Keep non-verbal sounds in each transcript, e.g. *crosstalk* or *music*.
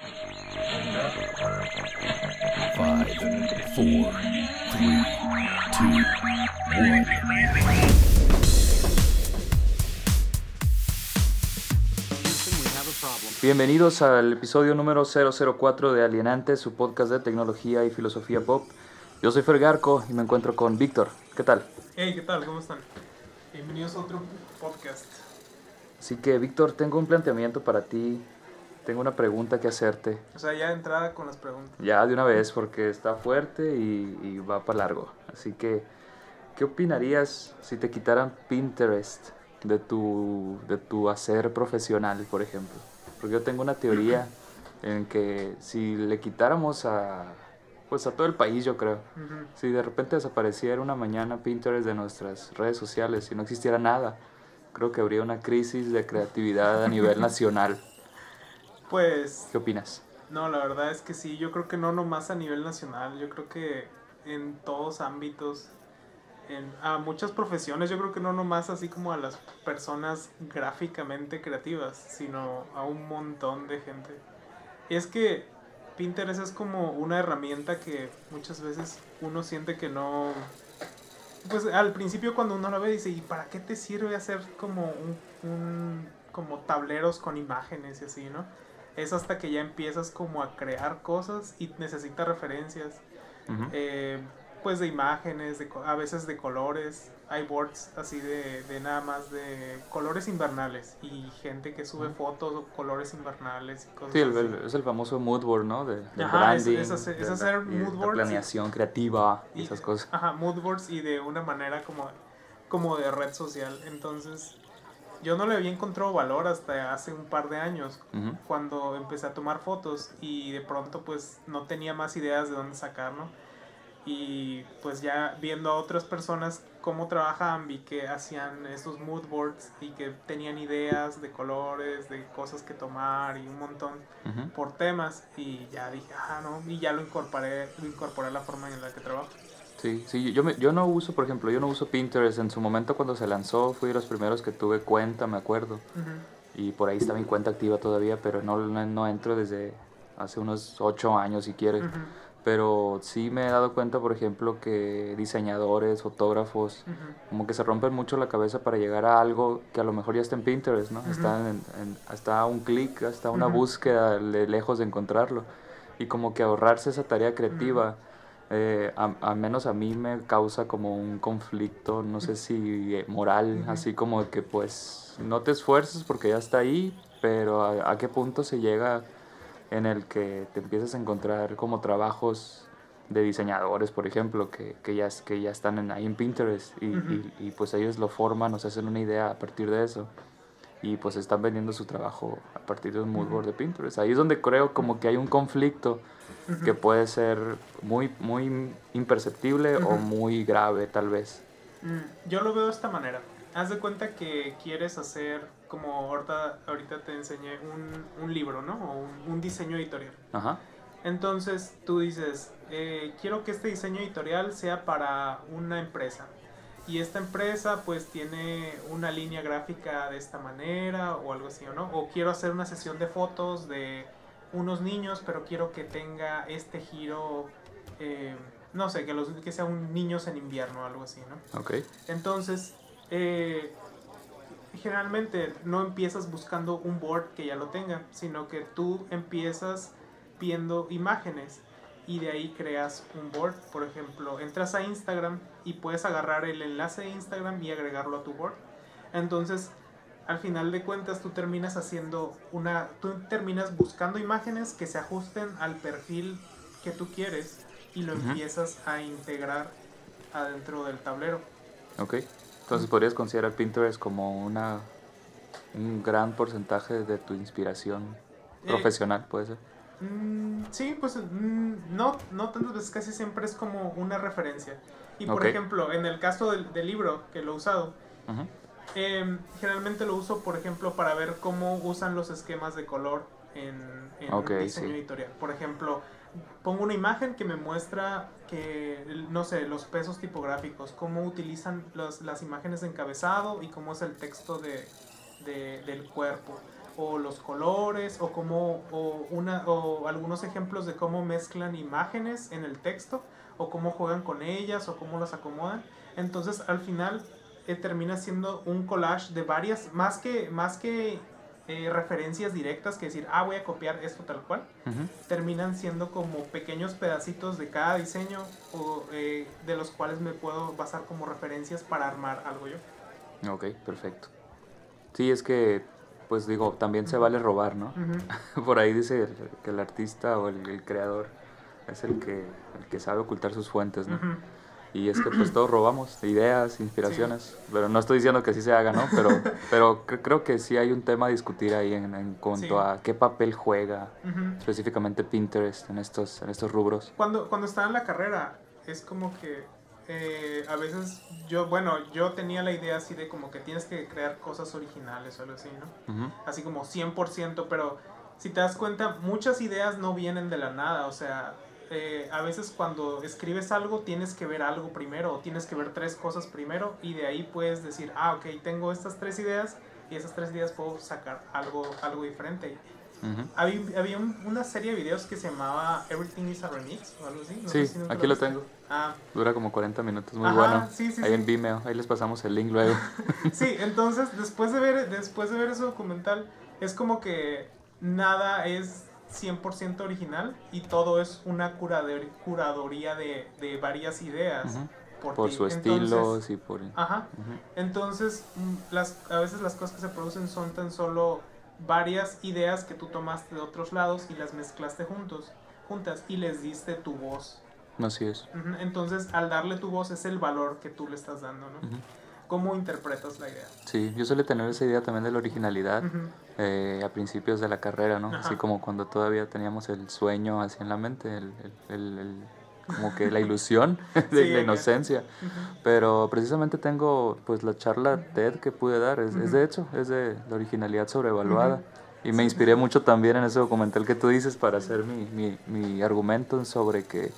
Five, four, three, two, one. Bienvenidos al episodio número 004 de Alienante, su podcast de tecnología y filosofía pop. Yo soy Fergarco y me encuentro con Víctor. ¿Qué tal? Hey, ¿qué tal? ¿Cómo están? Bienvenidos a otro podcast. Así que, Víctor, tengo un planteamiento para ti. Tengo una pregunta que hacerte. O sea, ya entrada con las preguntas. Ya de una vez, porque está fuerte y, y va para largo. Así que, ¿qué opinarías si te quitaran Pinterest de tu, de tu hacer profesional, por ejemplo? Porque yo tengo una teoría *clears throat* en que si le quitáramos a, pues a todo el país, yo creo, Ujú. si de repente desapareciera una mañana Pinterest de nuestras redes sociales, si no existiera nada, creo que habría una crisis de creatividad a nivel *laughs* nacional. Pues, ¿Qué opinas? no, la verdad es que sí, yo creo que no nomás a nivel nacional, yo creo que en todos ámbitos, en, a muchas profesiones, yo creo que no nomás así como a las personas gráficamente creativas, sino a un montón de gente. Y es que Pinterest es como una herramienta que muchas veces uno siente que no... Pues al principio cuando uno lo ve dice, ¿y para qué te sirve hacer como un, un- como tableros con imágenes y así, ¿no? Es hasta que ya empiezas como a crear cosas y necesitas referencias, Ujú. eh, pues de imágenes, de, a veces de colores. Hay boards así de, de nada más de colores invernales y gente que sube fotos o colores invernales y cosas Sí, el- así. es el famoso mood board, ¿no? De, del Ajá, es- branding, es hacer- es de hacer mood boards y- planeación creativa y Y- esas cosas. Ajá, mood boards y de una manera como, como de red social. Entonces, yo no le había encontrado valor hasta hace un par de años, cuando empecé a tomar fotos y de pronto pues no tenía más ideas de dónde sacar, ¿no? Y pues ya viendo a otras personas cómo trabajaban, vi que hacían estos mood boards y que tenían ideas de colores, de cosas que tomar y un montón por temas y ya dije, ah, no, y ya lo incorporé, lo incorporé a la forma en la que trabajo. Sí, sí, yo, me- yo no uso, por ejemplo, yo no uso Pinterest. En su momento cuando se lanzó fui de los primeros que tuve cuenta, me acuerdo. Ujú. Y por ahí está mi cuenta activa todavía, pero no, no, no entro desde hace unos ocho años si quieres. Ujú, Pero sí me he dado cuenta, por ejemplo, que diseñadores, fotógrafos, ujú. como que se rompen mucho la cabeza para llegar a algo que a lo mejor ya está en Pinterest, ¿no? Está en, en- hasta un clic, hasta una búsqueda de lejos de encontrarlo. Y como que ahorrarse esa tarea creativa, eh, a- al menos a mí me causa como un conflicto, no sé si eh, moral, así como que pues no te esfuerces porque ya está ahí, pero a, a qué punto se llega en el que te empiezas a encontrar como trabajos de diseñadores, por ejemplo, que, que, ya, que ya están en, ahí en Pinterest y, Ujú. y- y, pues ellos lo forman o se hacen una idea a partir de eso y pues están vendiendo su trabajo a partir de un mood board de Pinterest. Ahí es donde creo como que hay un conflicto que puede ser muy, muy imperceptible o muy grave tal vez. Mm, Yo lo veo de esta manera. Haz de cuenta que quieres hacer, como ahorita, ahorita te enseñé, un, un libro, ¿no? O un, un diseño editorial. Ajá. Entonces tú dices, eh, quiero que este diseño editorial sea para una empresa. Y esta empresa pues tiene una línea gráfica de esta manera o algo así, ¿o ¿no? O quiero hacer una sesión de fotos de unos niños, pero quiero que tenga este giro, eh, no sé, que, los, que sean niños en invierno o algo así, ¿no? Ok. Entonces, eh, generalmente no empiezas buscando un board que ya lo tenga, sino que tú empiezas viendo imágenes y de ahí creas un board. Por ejemplo, entras a Instagram y puedes agarrar el enlace de Instagram y agregarlo a tu board. Entonces, al final de cuentas, tú terminas haciendo una. Tú terminas buscando imágenes que se ajusten al perfil que tú quieres y lo empiezas a integrar adentro del tablero. Ok. Entonces podrías considerar Pinterest como una un gran porcentaje de tu inspiración Eh, profesional, puede ser. Mm, sí, pues mm, no, no tantas veces, casi siempre es como una referencia. Y por ejemplo, en el caso del, del libro que lo he usado, Ujú. Em, generalmente lo uso, por ejemplo, para ver cómo usan los esquemas de color en, en Ok, un diseño sí. editorial. Por ejemplo, pongo una imagen que me muestra que, no sé, los pesos tipográficos, cómo utilizan los- las imágenes de encabezado y cómo es el texto de, de- del cuerpo. o los colores o cómo o una o algunos ejemplos de cómo mezclan imágenes en el texto o cómo juegan con ellas o cómo las acomodan entonces al final termina siendo un collage de varias más que más que eh, referencias directas que decir ah voy a copiar esto tal cual Ujú. terminan siendo como pequeños pedacitos de cada diseño o eh, de los cuales me puedo basar como referencias para armar algo yo Ok, perfecto. Sí, es que, pues digo, también se vale robar, ¿no? *laughs* Por ahí dice que el artista o el, el creador es el que, el que sabe ocultar sus fuentes, ¿no? Y es que pues *clears throat* todos robamos ideas, inspiraciones, pero no estoy diciendo que así se haga, ¿no? Pero, *laughs* pero cre- creo que sí hay un tema a discutir ahí en, en cuanto Sí. a qué papel juega específicamente Pinterest en estos, en estos rubros. Cuando, cuando estaba en la carrera, es como que eh, a veces yo, bueno, yo tenía la idea así de como que tienes que crear cosas originales o algo así, ¿no? Así como 100%, pero si te das cuenta, muchas ideas no vienen de la nada, o sea, eh, a veces cuando escribes algo tienes que ver algo primero, o tienes que ver tres cosas primero, y de ahí puedes decir, ah, ok, tengo estas tres ideas, y esas tres ideas puedo sacar algo, algo diferente. ujú. Había, había un- una serie de videos que se llamaba Everything is a Remix o algo así. no Sí, sé si aquí lo viste. tengo. Ah, Dura como 40 minutos, muy Ajá, bueno. sí, sí, ahí sí. en Vimeo, ahí les pasamos el link luego. *laughs* sí, entonces después de ver después de ver ese documental es como que nada es 100% original y todo es una curadoría de, de varias ideas Ujú. por, su estilo, Entonces- sí, por... Ajá. Entonces, mm, las, a veces las cosas que se producen son tan solo varias ideas que tú tomaste de otros lados y las mezclaste juntos, juntas y les diste tu voz. Así es. Entonces, al darle tu voz es el valor que tú le estás dando, ¿no? ¿Cómo interpretas la idea? Sí, yo suele tener esa idea también de la originalidad Ujú, eh, a principios de la carrera, ¿no? Ajá. Así como cuando todavía teníamos el sueño así en la mente, el, el- el- como que la ilusión *laughs* de Sí, la inocencia. ujú. Pero precisamente tengo pues la charla TED que pude dar, es, es de hecho, es de la originalidad sobrevaluada. Y me inspiré mucho también en ese documental que tú dices para hacer mi, mi, mi argumento sobre que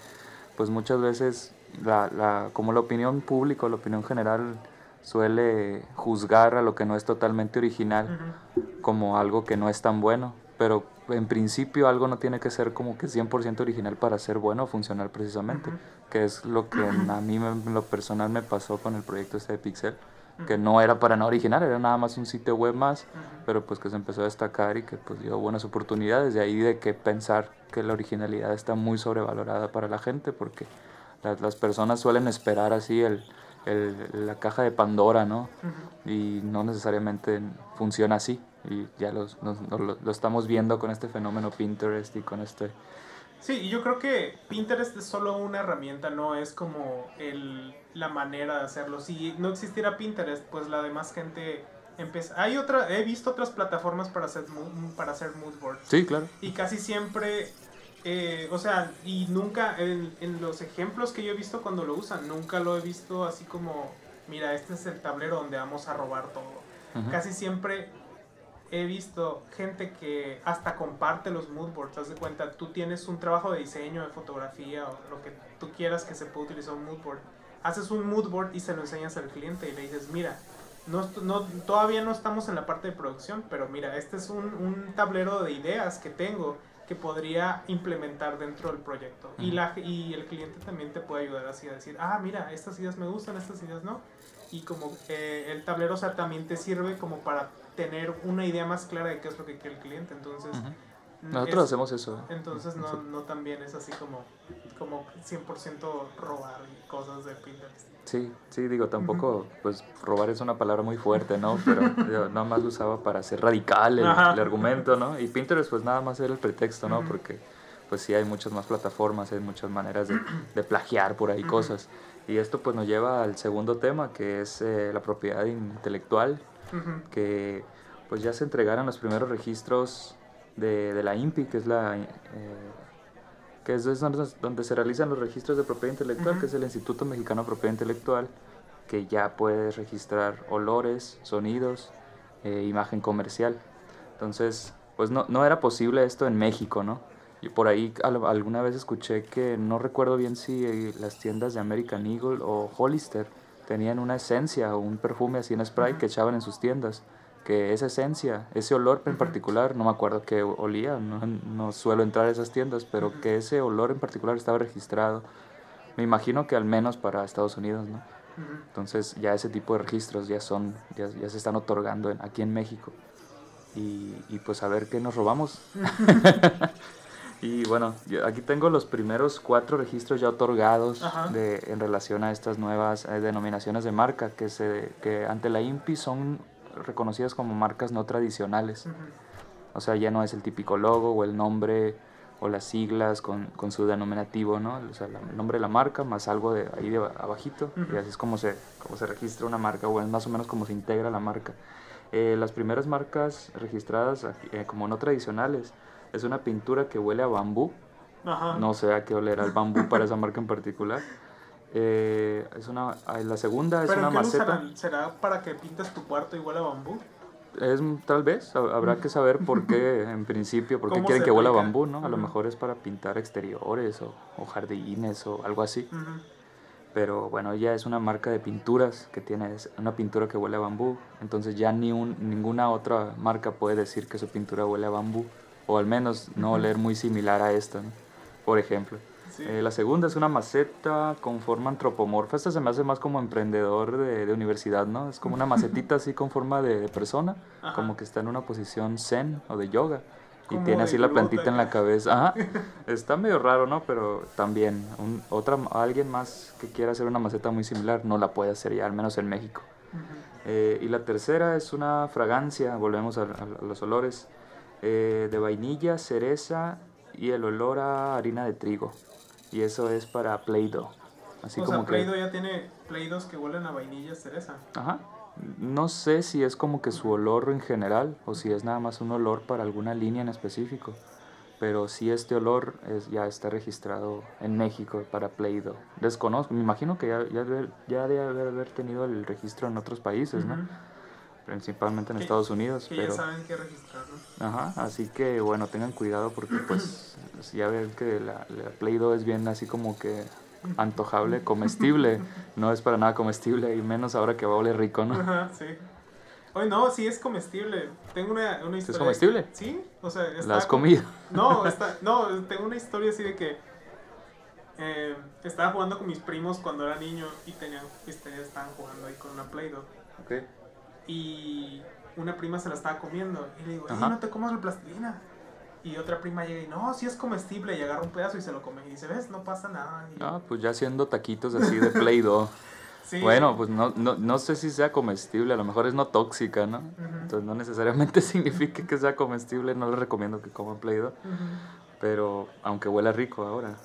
pues muchas veces la, la, como la opinión pública la opinión general suele juzgar a lo que no es totalmente original como algo que no es tan bueno, pero en principio algo no tiene que ser como que 100% original para ser bueno o funcional precisamente, que es lo que a mí me- lo personal me pasó con el proyecto este de Pixel, que no era para nada original, era nada más un sitio web más, pero pues que se empezó a destacar y que pues dio buenas oportunidades, de ahí de que pensar que la originalidad está muy sobrevalorada para la gente, porque la- las personas suelen esperar así el, el- la caja de Pandora, ¿no? Y no necesariamente funciona así. Y ya los, nos- nos lo, lo estamos viendo con este fenómeno Pinterest y con este... Sí, y yo creo que Pinterest es solo una herramienta, no es como el, la manera de hacerlo. Si no existiera Pinterest, pues la demás gente empieza... Hay otra, he visto otras plataformas para hacer, para hacer mood boards. Sí, claro. Y casi siempre, eh, o sea, y nunca, en, en los ejemplos que yo he visto cuando lo usan, nunca lo he visto así como, mira, este es el tablero donde vamos a robar todo. Ujú. Casi siempre he visto gente que hasta comparte los mood boards. Haz de cuenta, tú tienes un trabajo de diseño, de fotografía o lo que tú quieras que se pueda utilizar un mood board. Haces un mood board y se lo enseñas al cliente y le dices, mira, no, no, todavía no estamos en la parte de producción, pero mira, este es un, un tablero de ideas que tengo que podría implementar dentro del proyecto. Y, la, y el cliente también te puede ayudar así a decir, ah, mira, estas ideas me gustan, estas ideas no. Y como eh, el tablero o sea, también te sirve como para tener una idea más clara de qué es lo que quiere el cliente. Entonces, Nosotros es- hacemos eso. ¿eh? entonces no, Sí. no también es así como, como 100% robar cosas de Pinterest. Sí, sí, digo, tampoco, pues robar es una palabra muy fuerte, ¿no? Pero *laughs* yo nada más lo usaba para ser radical el, el argumento, ¿no? Y Pinterest pues nada más era el pretexto, ¿no? Porque pues sí hay muchas más plataformas, hay muchas maneras de, *clears throat* de plagiar por ahí cosas. Y esto pues nos lleva al segundo tema, que es eh, la propiedad intelectual, que pues ya se entregaron los primeros registros de, de la INPI, que es la... eh, que es donde, se realizan los registros de propiedad intelectual, que es el Instituto Mexicano de Propiedad Intelectual, que ya puedes registrar olores, sonidos, eh, imagen comercial. Entonces, pues no, no era posible esto en México, ¿no? Y por ahí al- alguna vez escuché que no recuerdo bien si eh, las tiendas de American Eagle o Hollister tenían una esencia o un perfume así en spray que echaban en sus tiendas que esa esencia, ese olor en particular, no me acuerdo qué olía, no, no suelo entrar a esas tiendas, pero que ese olor en particular estaba registrado. Me imagino que al menos para Estados Unidos, ¿no? Entonces ya ese tipo de registros ya son, ya, ya se están otorgando en- aquí en México. Y, y pues a ver qué nos robamos. *laughs* y bueno, yo aquí tengo los primeros cuatro registros ya otorgados de, en relación a estas nuevas eh, denominaciones de marca que, se, que ante la INPI son reconocidas como marcas no tradicionales. O sea, ya no es el típico logo o el nombre o las siglas con, con su denominativo, ¿no? O sea, la- el nombre de la marca más algo de ahí de abajito. Y así es como se, como se registra una marca o es más o menos como se integra la marca. Eh, las primeras marcas registradas eh, como no tradicionales es una pintura que huele a bambú. Ajá. No sé a qué olerá el bambú para esa marca en particular. *laughs* Eh, es una, ah, la segunda es ¿Pero una qué maceta. usarán? ¿Será para que pintes tu cuarto igual a bambú? Es, tal vez, hab- habrá que saber por qué, *laughs* en principio, por qué ¿Cómo quieren que huela bambú, ¿no? A lo mejor es para pintar exteriores o, o jardines o algo así. Pero bueno, ya es una marca de pinturas que tiene una pintura que huele a bambú. Entonces ya ni un, ninguna otra marca puede decir que su pintura huele a bambú. O al menos no oler muy similar a esta, ¿no? Por ejemplo. Sí. Eh, la segunda es una maceta con forma antropomorfa. Esta se me hace más como emprendedor de, de universidad, ¿no? Es como una macetita así con forma de, de persona, Ajá. como que está en una posición zen o de yoga. Y tiene así la plantita en la cabeza. Ajá. Está medio raro, ¿no? Pero también, un- otra, alguien más que quiera hacer una maceta muy similar no la puede hacer ya, al menos en México. Eh, y la tercera es una fragancia, volvemos a, a- a los olores, eh, de vainilla, cereza y el olor a harina de trigo. Y eso es para Play-Doh. Así o como sea, que... Play-Doh ya tiene Play-Dohs que huelen a vainilla cereza. Ajá. No sé si es como que su olor en general o si es nada más un olor para alguna línea en específico. Pero sí este olor es, ya está registrado en México para Play-Doh. Desconozco, me imagino que ya, ya, ya debe haber, tenido el registro en otros países, ¿no? Principalmente en Que- Estados Unidos. Que pero... ya saben qué registrar, ¿no? Ajá, así que bueno, tengan cuidado porque pues *clears throat* ya ven que la, la Play-Doh es bien así como que *laughs* antojable, comestible, no es para nada comestible y menos ahora que va a oler rico, ¿no? Ajá, sí. Oye, no, sí es comestible. Tengo una, una historia. de comestible? que- sí, o sea, ¿La estaba has com- comido? *laughs* No, *laughs* está, no, tengo una historia así de que eh, estaba jugando con mis primos cuando era niño y tenían, estaban jugando ahí con una Play-Doh. Y una prima se la estaba comiendo. Y le digo, "Ey, no te comas la plastilina. Y otra prima llega y, no, sí es comestible. Y agarra un pedazo y se lo come. Y dice, ves, no pasa nada. Y Ah, pues ya haciendo taquitos así de Play-Doh. *laughs* sí. Bueno, pues no, no, no sé si sea comestible, a lo mejor es no tóxica, ¿no? Ujú. Entonces no necesariamente *laughs* significa que sea comestible, no les recomiendo que coman Play-Doh. Ujú. pero aunque huela rico ahora.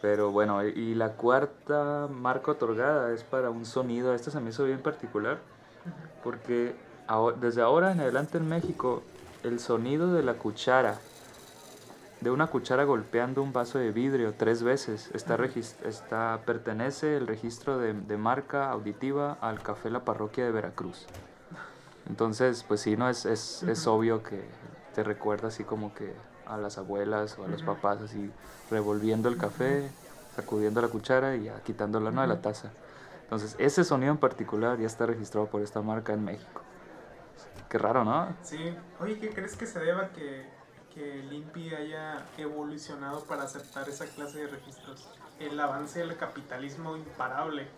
Pero bueno, y la cuarta marca otorgada es para un sonido, esto se me hizo bien particular, porque desde ahora en adelante en México, el sonido de la cuchara, de una cuchara golpeando un vaso de vidrio tres veces, está, está pertenece el registro de, de marca auditiva al Café La Parroquia de Veracruz. Entonces, pues sí, no es, es, es obvio que te recuerda así como que a las abuelas o a los papás así revolviendo el café, sacudiendo la cuchara y ya quitándola ¿no? de la taza. Entonces, ese sonido en particular ya está registrado por esta marca en México. Qué raro, ¿no? Sí. Oye, ¿qué crees que se deba que, que el INPI haya evolucionado para aceptar esa clase de registros? El avance del capitalismo imparable.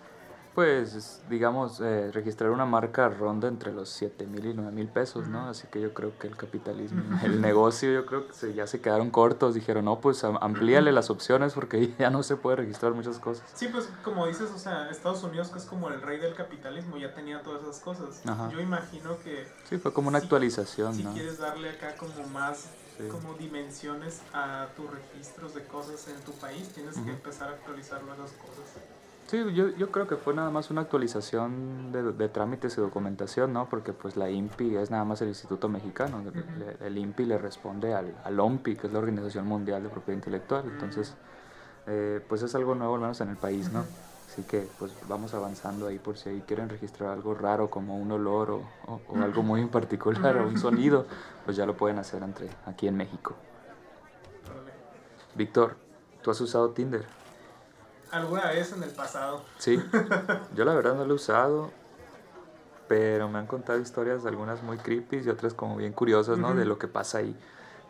Pues, es- digamos, eh, registrar una marca ronda entre los 7 mil y 9 mil pesos, ¿no? Así que yo creo que el capitalismo, el negocio, yo creo que se- ya se quedaron cortos. Dijeron, no, pues am- amplíale las opciones porque *laughs* ya no se puede registrar muchas cosas. Sí, pues como dices, o sea, Estados Unidos que es como el rey del capitalismo, ya tenía todas esas cosas. Ajá. Yo imagino que Sí, fue como una Si- actualización, si ¿no? quieres darle acá como más Sí. como dimensiones a tus registros de cosas en tu país, tienes que empezar a actualizar esas cosas. Sí, yo, yo creo que fue nada más una actualización de, de trámites y documentación, ¿no? Porque pues la INPI es nada más el Instituto Mexicano. le- Ujú. le- el INPI le responde al, al OMPI, que es la Organización Mundial de Propiedad Intelectual. Entonces, eh, pues es algo nuevo al menos en el país, ¿no? Ujú. Así que pues vamos avanzando ahí por si ahí quieren registrar algo raro como un olor o, o- o algo muy en particular o un sonido, pues ya lo pueden hacer entre aquí en México. Víctor, ¿tú has usado Tinder? Alguna vez en el pasado. Sí, *laughs* yo la verdad no lo he usado. pero me han contado historias, algunas muy creepy y otras como bien curiosas, ¿no? De Ujú. lo que pasa ahí.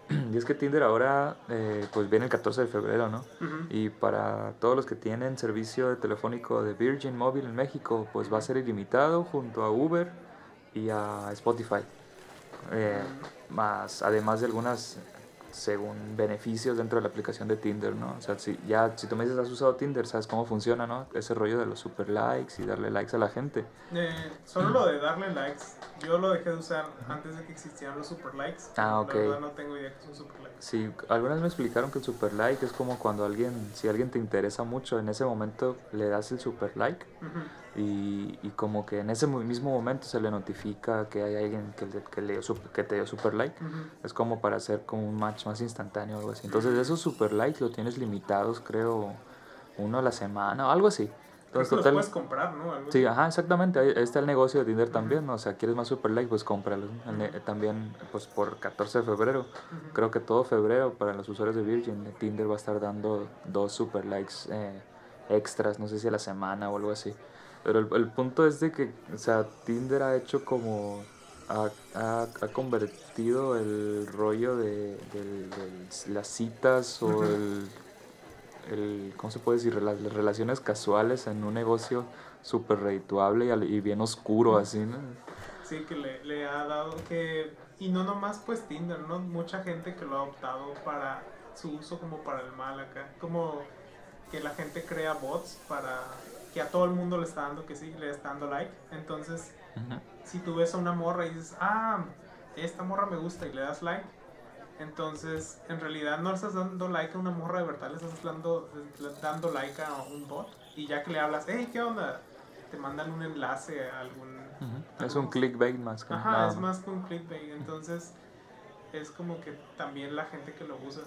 *clears throat* Y es que Tinder ahora, eh, pues viene el 14 de febrero, ¿no? Ujú. Y para todos los que tienen servicio de telefónico de Virgin Móvil en México, pues va a ser ilimitado junto a Uber y a Spotify. Eh, más, además de algunas, según beneficios dentro de la aplicación de Tinder, ¿no? O sea, si, ya, si tú me dices has usado Tinder, sabes cómo funciona, ¿no? Ese rollo de los super likes y darle likes a la gente. Eh, solo lo de darle likes, yo lo dejé de usar antes de que existieran los super likes. Ah, ok. La verdad no tengo idea que es un super like. Sí, algunas me explicaron que el super like es como cuando alguien, si alguien te interesa mucho, en ese momento le das el super like. Y, y como que en ese mismo momento se le notifica que hay alguien que, le- que, le que te dio super like. Es como para hacer como un match más instantáneo o algo así. Entonces esos super likes lo tienes limitados, creo, uno a la semana o algo así. Creo Entonces los total... puedes comprar, ¿no? Algo Sí, así. ajá, exactamente. Ahí está el negocio de Tinder también, ¿no? O sea, quieres más super like, pues cómpralo. El ne- También, pues por 14 de febrero, creo que todo febrero para los usuarios de Virgin, Tinder va a estar dando dos super likes eh, extras, no sé si a la semana o algo así. Pero el, el punto es de que, o sea, Tinder ha hecho como. Ha, ha, ha convertido el rollo de, del- las citas o el, el. ¿Cómo se puede decir? Las relaciones casuales en un negocio súper redituable y, y bien oscuro, así, ¿no? Sí, que le, le ha dado que... Y no nomás pues Tinder, ¿no? Mucha gente que lo ha optado para su uso como para el mal acá. Como que la gente crea bots para que a todo el mundo le está dando que sí, le está dando like. Entonces, si tú ves a una morra y dices, ah, esta morra me gusta y le das like, entonces en realidad no le estás dando like a una morra de verdad, le estás dando, dando like a un bot. Y ya que le hablas, hey, ¿qué onda? Te mandan un enlace a algún... Es un clickbait más que Ajá, nada es más que un clickbait. Entonces, es como que también la gente que lo usa.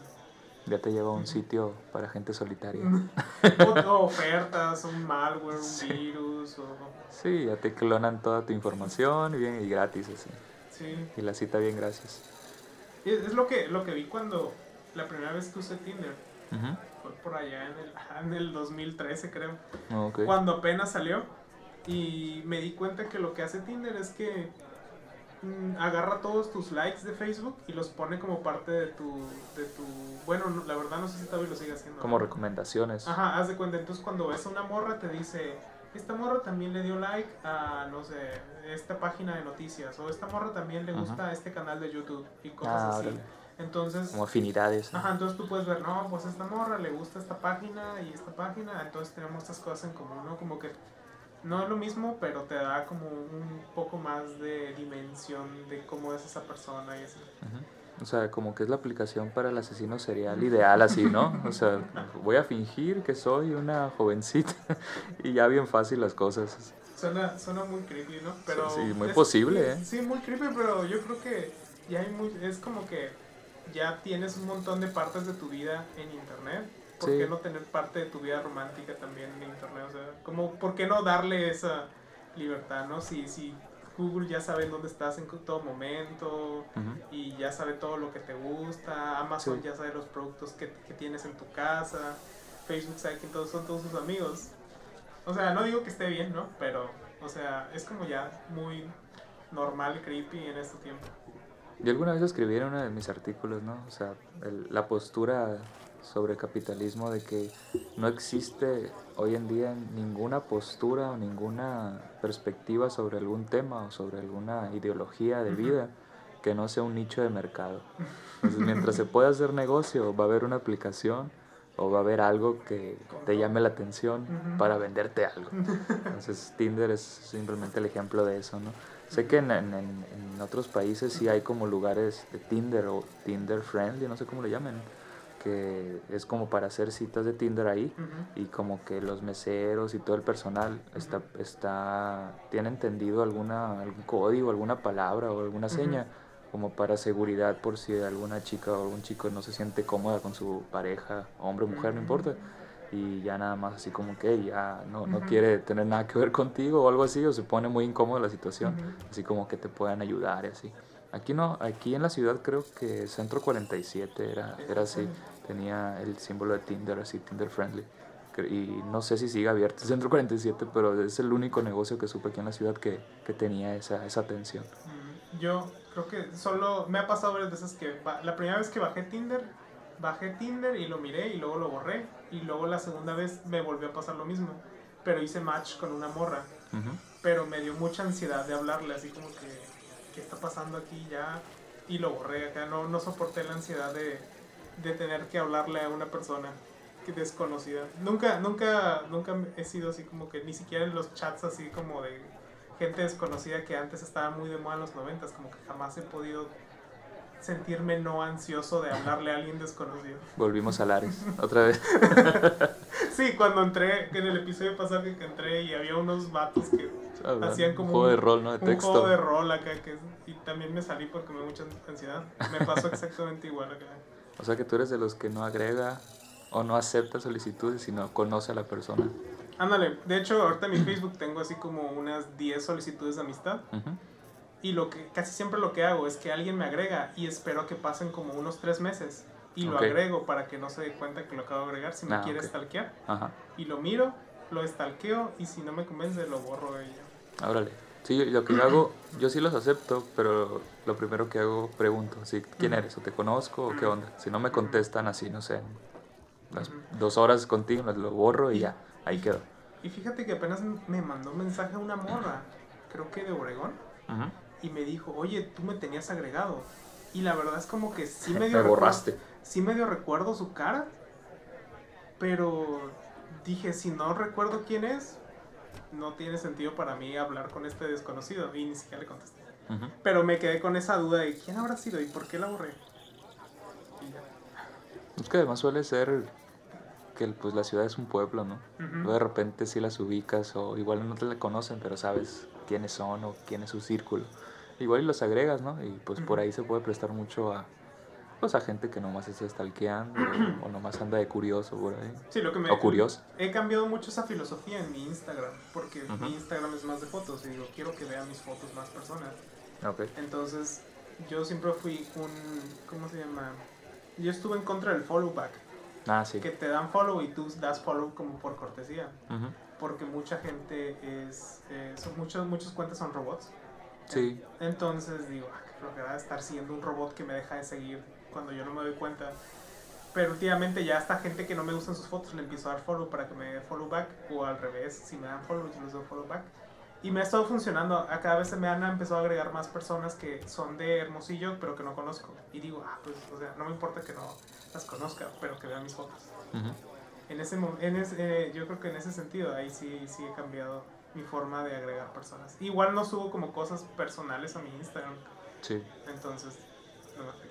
Ya te lleva a un sitio para gente solitaria. *laughs* o, o ofertas, un malware, un Sí. virus, o. Sí, ya te clonan toda tu información y bien y gratis así. Sí. Y la cita bien gracias. Es, lo, que, lo que vi cuando. La primera vez que usé Tinder fue por allá en el, *laughs* en el 2013, creo. Cuando apenas salió. Y me di cuenta que lo que hace Tinder es que mm, agarra todos tus likes de Facebook y los pone como parte de tu. De tu bueno, no- la verdad no sé si todavía lo sigue haciendo. Como ¿no? recomendaciones. Ajá, haz de cuenta. Entonces, cuando ves a una morra, te dice: Esta morra también le dio like a, no sé, esta página de noticias. O esta morra también le gusta este canal de YouTube. Y cosas Ah, así. Entonces, Como afinidades. ¿no? ajá, entonces tú puedes ver: No, pues a esta morra le gusta esta página y esta página. Entonces, tenemos estas cosas en común, ¿no? Como que no es lo mismo, pero te da como un poco más de dimensión de cómo es esa persona y así. O sea, como que es la aplicación para el asesino serial ideal, así, ¿no? *laughs* O sea, voy a fingir que soy una jovencita *laughs* y ya bien fácil las cosas. Suena, suena muy creepy, ¿no? Pero Sí, muy es- posible, ¿eh? Sí, muy creepy, pero yo creo que ya hay muy, es como que ya tienes un montón de partes de tu vida en internet. ¿Por Sí. qué no tener parte de tu vida romántica también en internet? O sea, como, ¿por qué no darle esa libertad, no? Si, si Google ya sabe en dónde estás en todo momento Ujú. y ya sabe todo lo que te gusta, Amazon Sí. ya sabe los productos que, que tienes en tu casa, Facebook sabe que todos son todos sus amigos. O sea, no digo que esté bien, ¿no? Pero, o sea, es como ya muy normal, creepy en este tiempo. Yo alguna vez escribí en uno de mis artículos, ¿no? O sea, el- la postura sobre el capitalismo de que no existe hoy en día ninguna postura o ninguna perspectiva sobre algún tema o sobre alguna ideología de vida que no sea un nicho de mercado. Entonces, mientras se pueda hacer negocio, va a haber una aplicación o va a haber algo que te llame la atención para venderte algo. Entonces Tinder es simplemente el ejemplo de eso, ¿no? Sé que en, en- en- otros países sí hay como lugares de Tinder o Tinder friendly, no sé cómo le llamen, que es como para hacer citas de Tinder ahí Ujú. y como que los meseros y todo el personal está, está tiene entendido alguna algún código, alguna palabra o alguna seña como para seguridad por si alguna chica o algún chico no se siente cómoda con su pareja, hombre o mujer, no importa. Y ya nada más así como que ya no, no quiere tener nada que ver contigo o algo así, o se pone muy incómoda la situación, así como que te puedan ayudar y así. Aquí no, aquí en la ciudad creo que Centro 47 era, era así, tenía el símbolo de Tinder, así, Tinder friendly, y no sé si sigue abierto el Centro 47, pero es el único negocio que supe aquí en la ciudad que, que tenía esa, esa atención. Mm, Yo creo que solo me ha pasado varias veces que la primera vez que bajé Tinder, bajé Tinder y lo miré y luego lo borré y luego la segunda vez me volvió a pasar lo mismo, pero hice match con una morra, Ujú. pero me dio mucha ansiedad de hablarle, así como que, ¿qué está pasando aquí ya? Y lo borré acá, no, no soporté la ansiedad de, de tener que hablarle a una persona desconocida. Nunca, nunca, nunca he sido así como que ni siquiera en los chats así como de gente desconocida que antes estaba muy de moda en los noventas, como que jamás he podido sentirme no ansioso de hablarle a alguien desconocido. Volvimos a Lares, *laughs* otra vez. Sí, cuando entré, en el episodio pasado que entré y había unos vatos que hacían como un juego un- de rol, ¿no? De un texto. juego de rol acá, que, y también me salí porque me dio mucha ansiedad. Me pasó exactamente igual acá. O sea que tú eres de los que no agrega o no acepta solicitudes, sino conoce a la persona. Ándale, de hecho ahorita en mi Facebook tengo así como unas 10 solicitudes de amistad Ujú. y lo que casi siempre lo que hago es que alguien me agrega y espero que pasen como unos 3 meses y lo Ok. agrego para que no se dé cuenta que lo acabo de agregar si me Ah, quiere ok. stalkear Ajá, y lo miro, lo stalkeo y si no me convence lo borro de ella. Órale. Sí, lo que yo hago, yo sí los acepto, pero lo primero que hago, pregunto, sí, ¿quién eres? ¿O te conozco? ¿O qué onda? Si no me contestan así, no sé, las dos horas continuas, lo borro y ya, ahí quedó. Y fíjate que apenas me mandó un mensaje a una morra, creo que de Obregón, Ujú. y me dijo, oye, tú me tenías agregado. Y la verdad es como que sí *laughs* me Me borraste. sí medio recuerdo su cara, pero dije, si no recuerdo quién es, no tiene sentido para mí hablar con este desconocido. Y ni siquiera le contesté. Pero me quedé con esa duda de quién habrá sido y por qué la borré. Y ya. Es que además suele ser que pues la ciudad es un pueblo, ¿no? De repente sí las ubicas o igual no te la conocen, pero sabes quiénes son o quién es su círculo. Igual y los agregas, ¿no? Y pues por ahí se puede prestar mucho a pues a gente que nomás está stalkeando o, *clears throat* o nomás anda de curioso por ahí. Sí, lo que me... O curioso. He cambiado mucho esa filosofía en mi Instagram, porque mi Instagram es más de fotos y digo, quiero que vean mis fotos más personas. Ok. Entonces, yo siempre fui un... ¿Cómo se llama? Yo estuve en contra del follow back. Ah, sí. que te dan follow y tú das follow como por cortesía. Porque mucha gente es. eh, son muchos, muchos cuentas son robots. Sí. Entonces digo, ah, qué flojera estar siguiendo un robot que me deja de seguir cuando yo no me doy cuenta. Pero últimamente ya esta gente que no me gustan sus fotos le empiezo a dar follow para que me dé follow back. O al revés, si me dan follow, yo les doy follow back. Y me ha estado funcionando. A cada vez se me han empezado a agregar más personas que son de Hermosillo, pero que no conozco. Y digo, ah, pues, o sea, no me importa que no las conozca, pero que vean mis fotos. En ese, en ese eh, yo creo que en ese sentido ahí sí, sí he cambiado mi forma de agregar personas. Igual no subo como cosas personales a mi Instagram, Sí. entonces no me.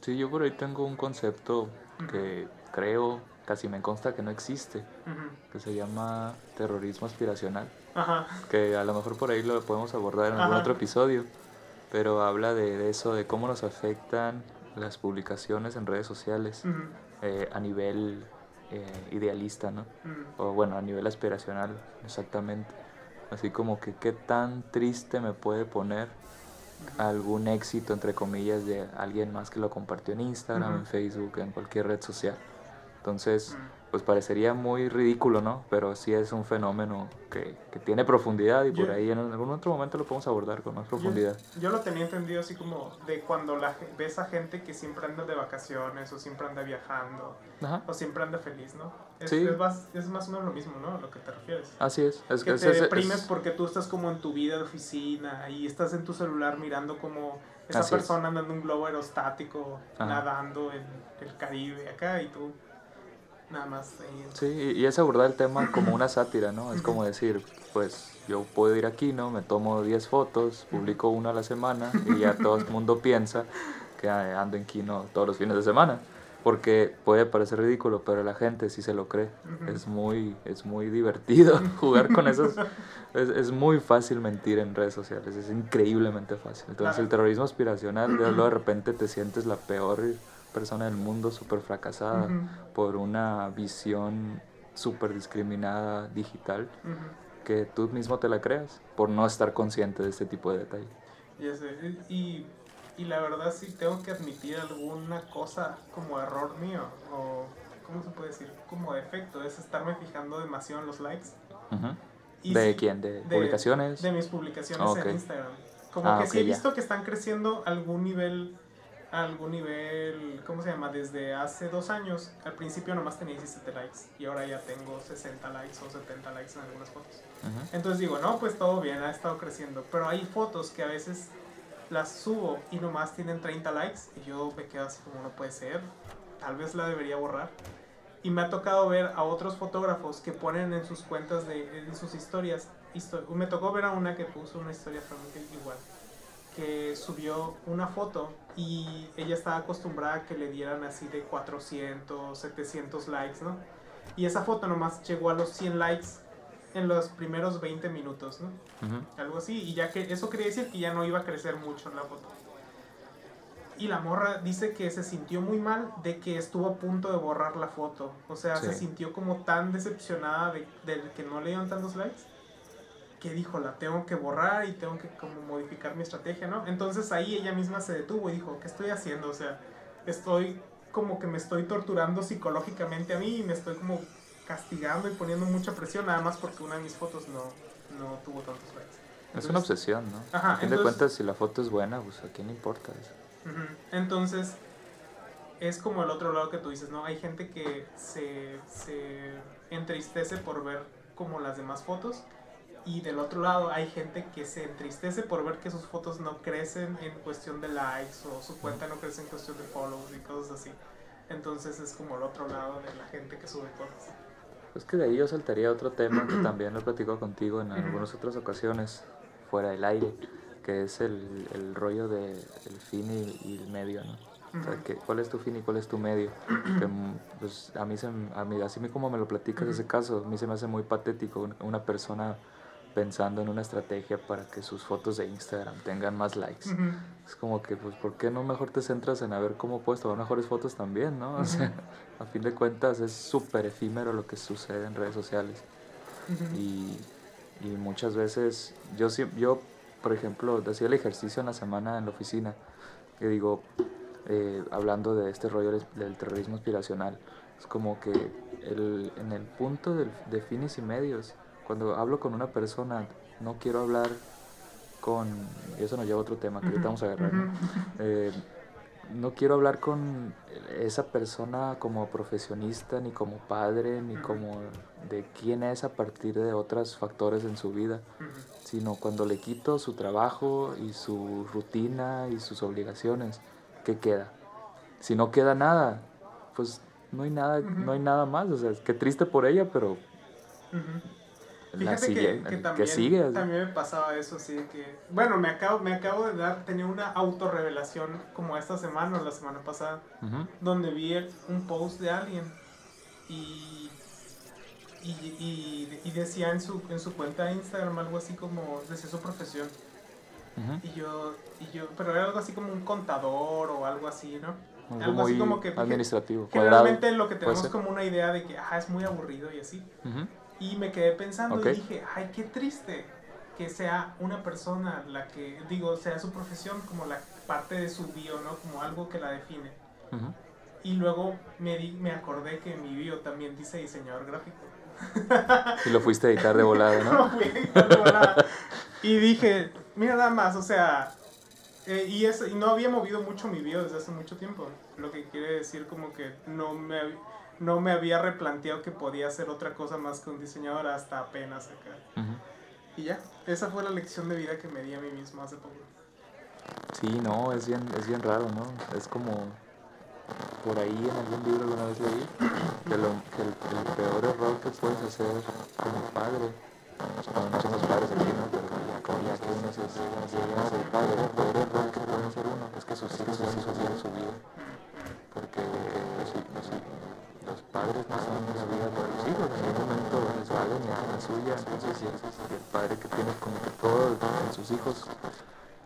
Sí, yo por ahí tengo un concepto que creo, casi me consta que no existe, que se llama terrorismo aspiracional. Ajá, que a lo mejor por ahí lo podemos abordar en algún otro episodio, pero habla de, de eso, de cómo nos afectan las publicaciones en redes sociales eh, a nivel eh, idealista, ¿no? O bueno, a nivel aspiracional, exactamente. Así como que qué tan triste me puede poner. Algún éxito, entre comillas, de alguien más que lo compartió en Instagram, en Facebook, en cualquier red social. Entonces. Pues parecería muy ridículo, ¿no? Pero sí es un fenómeno que, que tiene profundidad y por Yo- ahí en algún otro momento lo podemos abordar con más profundidad. Yo, yo lo tenía entendido así como de cuando la, ves a gente que siempre anda de vacaciones o siempre anda viajando Ajá. o siempre anda feliz, ¿no? Es, Sí. es, más, es más o menos lo mismo, ¿no? A lo que te refieres. Así es. es que es- te es- deprimes es- porque tú estás como en tu vida de oficina y estás en tu celular mirando como esa Así persona anda en un globo aerostático Ajá. nadando en el Caribe acá y tú nada más ahí Sí, y es abordar el tema como una sátira, ¿no? Es como decir, pues yo puedo ir aquí, ¿no? Me tomo 10 fotos, publico una a la semana y ya todo el mundo piensa que eh, ando en Kino todos los fines de semana. Porque puede parecer ridículo, pero la gente sí se lo cree. Es muy, es muy divertido *laughs* jugar con esos. Es, es muy fácil mentir en redes sociales, es increíblemente fácil. Entonces Claro. el terrorismo aspiracional, de de repente te sientes la peor persona del mundo, súper fracasada Ujú, por una visión súper discriminada digital ujú. que tú mismo te la creas por no estar consciente de este tipo de detalles. Ya sé, y, y la verdad sí tengo que admitir alguna cosa como error mío o ¿cómo se puede decir? Como defecto, es estarme fijando demasiado en los likes. Ujú. Y ¿De sí, quién? ¿De, de- publicaciones? De mis publicaciones Ah, ok. en Instagram. Como Ah, que sí ok, he ya. visto que están creciendo algún nivel, algún nivel, ¿cómo se llama? Desde hace dos años, al principio nomás tenía 17 likes y ahora ya tengo 60 likes o 70 likes en algunas fotos. Ujú. Entonces digo, no, pues todo bien, ha estado creciendo. Pero hay fotos que a veces las subo y nomás tienen 30 likes y yo me quedo así como no puede ser. Tal vez la debería borrar. Y me ha tocado ver a otros fotógrafos que ponen en sus cuentas, de, en sus historias. histo- me tocó ver a una que puso una historia realmente igual. Que subió una foto y ella estaba acostumbrada a que le dieran así de 400, 700 likes, ¿no? Y esa foto nomás llegó a los 100 likes en los primeros 20 minutos, ¿no? Ujú. Algo así. Y ya que eso quería decir que ya no iba a crecer mucho en la foto. Y la morra dice que se sintió muy mal de que estuvo a punto de borrar la foto. O sea, se Sí. sintió como tan decepcionada de, de que no le dieron tantos likes que dijo, la tengo que borrar y tengo que como modificar mi estrategia, ¿no? Entonces ahí ella misma se detuvo y dijo, ¿qué estoy haciendo? O sea, estoy como que me estoy torturando psicológicamente a mí y me estoy como castigando y poniendo mucha presión nada más porque una de mis fotos no, no tuvo tantos likes. Es una obsesión, ¿no? Ajá, a fin de cuentas, si la foto es buena, pues a quién le importa eso. Entonces, es como el otro lado que tú dices, ¿no? Hay gente que se, se entristece por ver como las demás fotos y del otro lado hay gente que se entristece por ver que sus fotos no crecen en cuestión de likes o su cuenta no crece en cuestión de follows y cosas así. Entonces es como el otro lado de la gente que sube cosas. Es que de ahí yo saltaría a otro tema que también lo he platicado contigo en algunas otras ocasiones, fuera del aire, que es el, el rollo de el fin y, y el medio, ¿no? O sea, que, ¿cuál es tu fin y cuál es tu medio? Que, pues, a mí, se, a mí, así como me lo platicas ese caso, a mí se me hace muy patético un- una persona pensando en una estrategia para que sus fotos de Instagram tengan más likes. Ujú. Es como que, pues, ¿por qué no mejor te centras en a ver cómo puedes tomar mejores fotos también, no? O sea, a fin de cuentas es súper efímero lo que sucede en redes sociales. Ujú. Y, y muchas veces, yo, yo, por ejemplo, hacía el ejercicio en la semana en la oficina, que digo, eh, hablando de este rollo del, terrorismo aspiracional, es como que el, en el punto del- de fines y medios, cuando hablo con una persona, no quiero hablar con, y eso nos lleva a otro tema que ahorita vamos a agarrar. Eh, no quiero hablar con esa persona como profesionista, ni como padre, ni como de quién es a partir de otros factores en su vida, sino cuando le quito su trabajo y su rutina y sus obligaciones, ¿qué queda? Si no queda nada, pues no hay nada, no hay nada más, o sea, qué triste por ella, pero. La Fíjate sigue, que, que que también, sigue. así. también me pasaba eso, así que... Bueno, me acabo, me acabo de dar, tenía una autorrevelación como esta semana o la semana pasada, Ujú, donde vi el- un post de alguien y, y, y, y decía en su, en su cuenta de Instagram algo así como, decía su profesión. ujú. Y yo, y yo, pero era algo así como un contador o algo así, ¿no? Algo Algo así como que- administrativo, cuadrado. Generalmente lo que tenemos como una idea de que, ajá, es muy aburrido y así. Ujú. Y me quedé pensando y dije, ay, qué triste que sea una persona la que, digo, sea su profesión como la parte de su bio, ¿no? Como algo que la define. Y luego me, di, me acordé que mi bio también dice diseñador gráfico. *laughs* Y lo fuiste a editar de volada, ¿no? *laughs* Fui de volada. y dije, mira nada más, o sea, eh, y, eso, y no había movido mucho mi bio desde hace mucho tiempo. Lo que quiere decir como que no me, hab- no me había replanteado que podía hacer otra cosa más que un diseñador hasta apenas acá. Ujú. Y ya, esa fue la lección de vida que me di a mí mismo hace poco. Sí, no, es bien, es bien raro, ¿no? Es como por ahí en algún libro alguna vez leí que, lo, que el, el peor error que puedes hacer como padre, bueno, no somos padres aquí, ¿no? Pero ya, como ya que uno se llega a ser padre, el peor error que puede hacer uno es que sus hijos sus hijos su vida. La suya, entonces el, el padre que tiene como que todo en sus hijos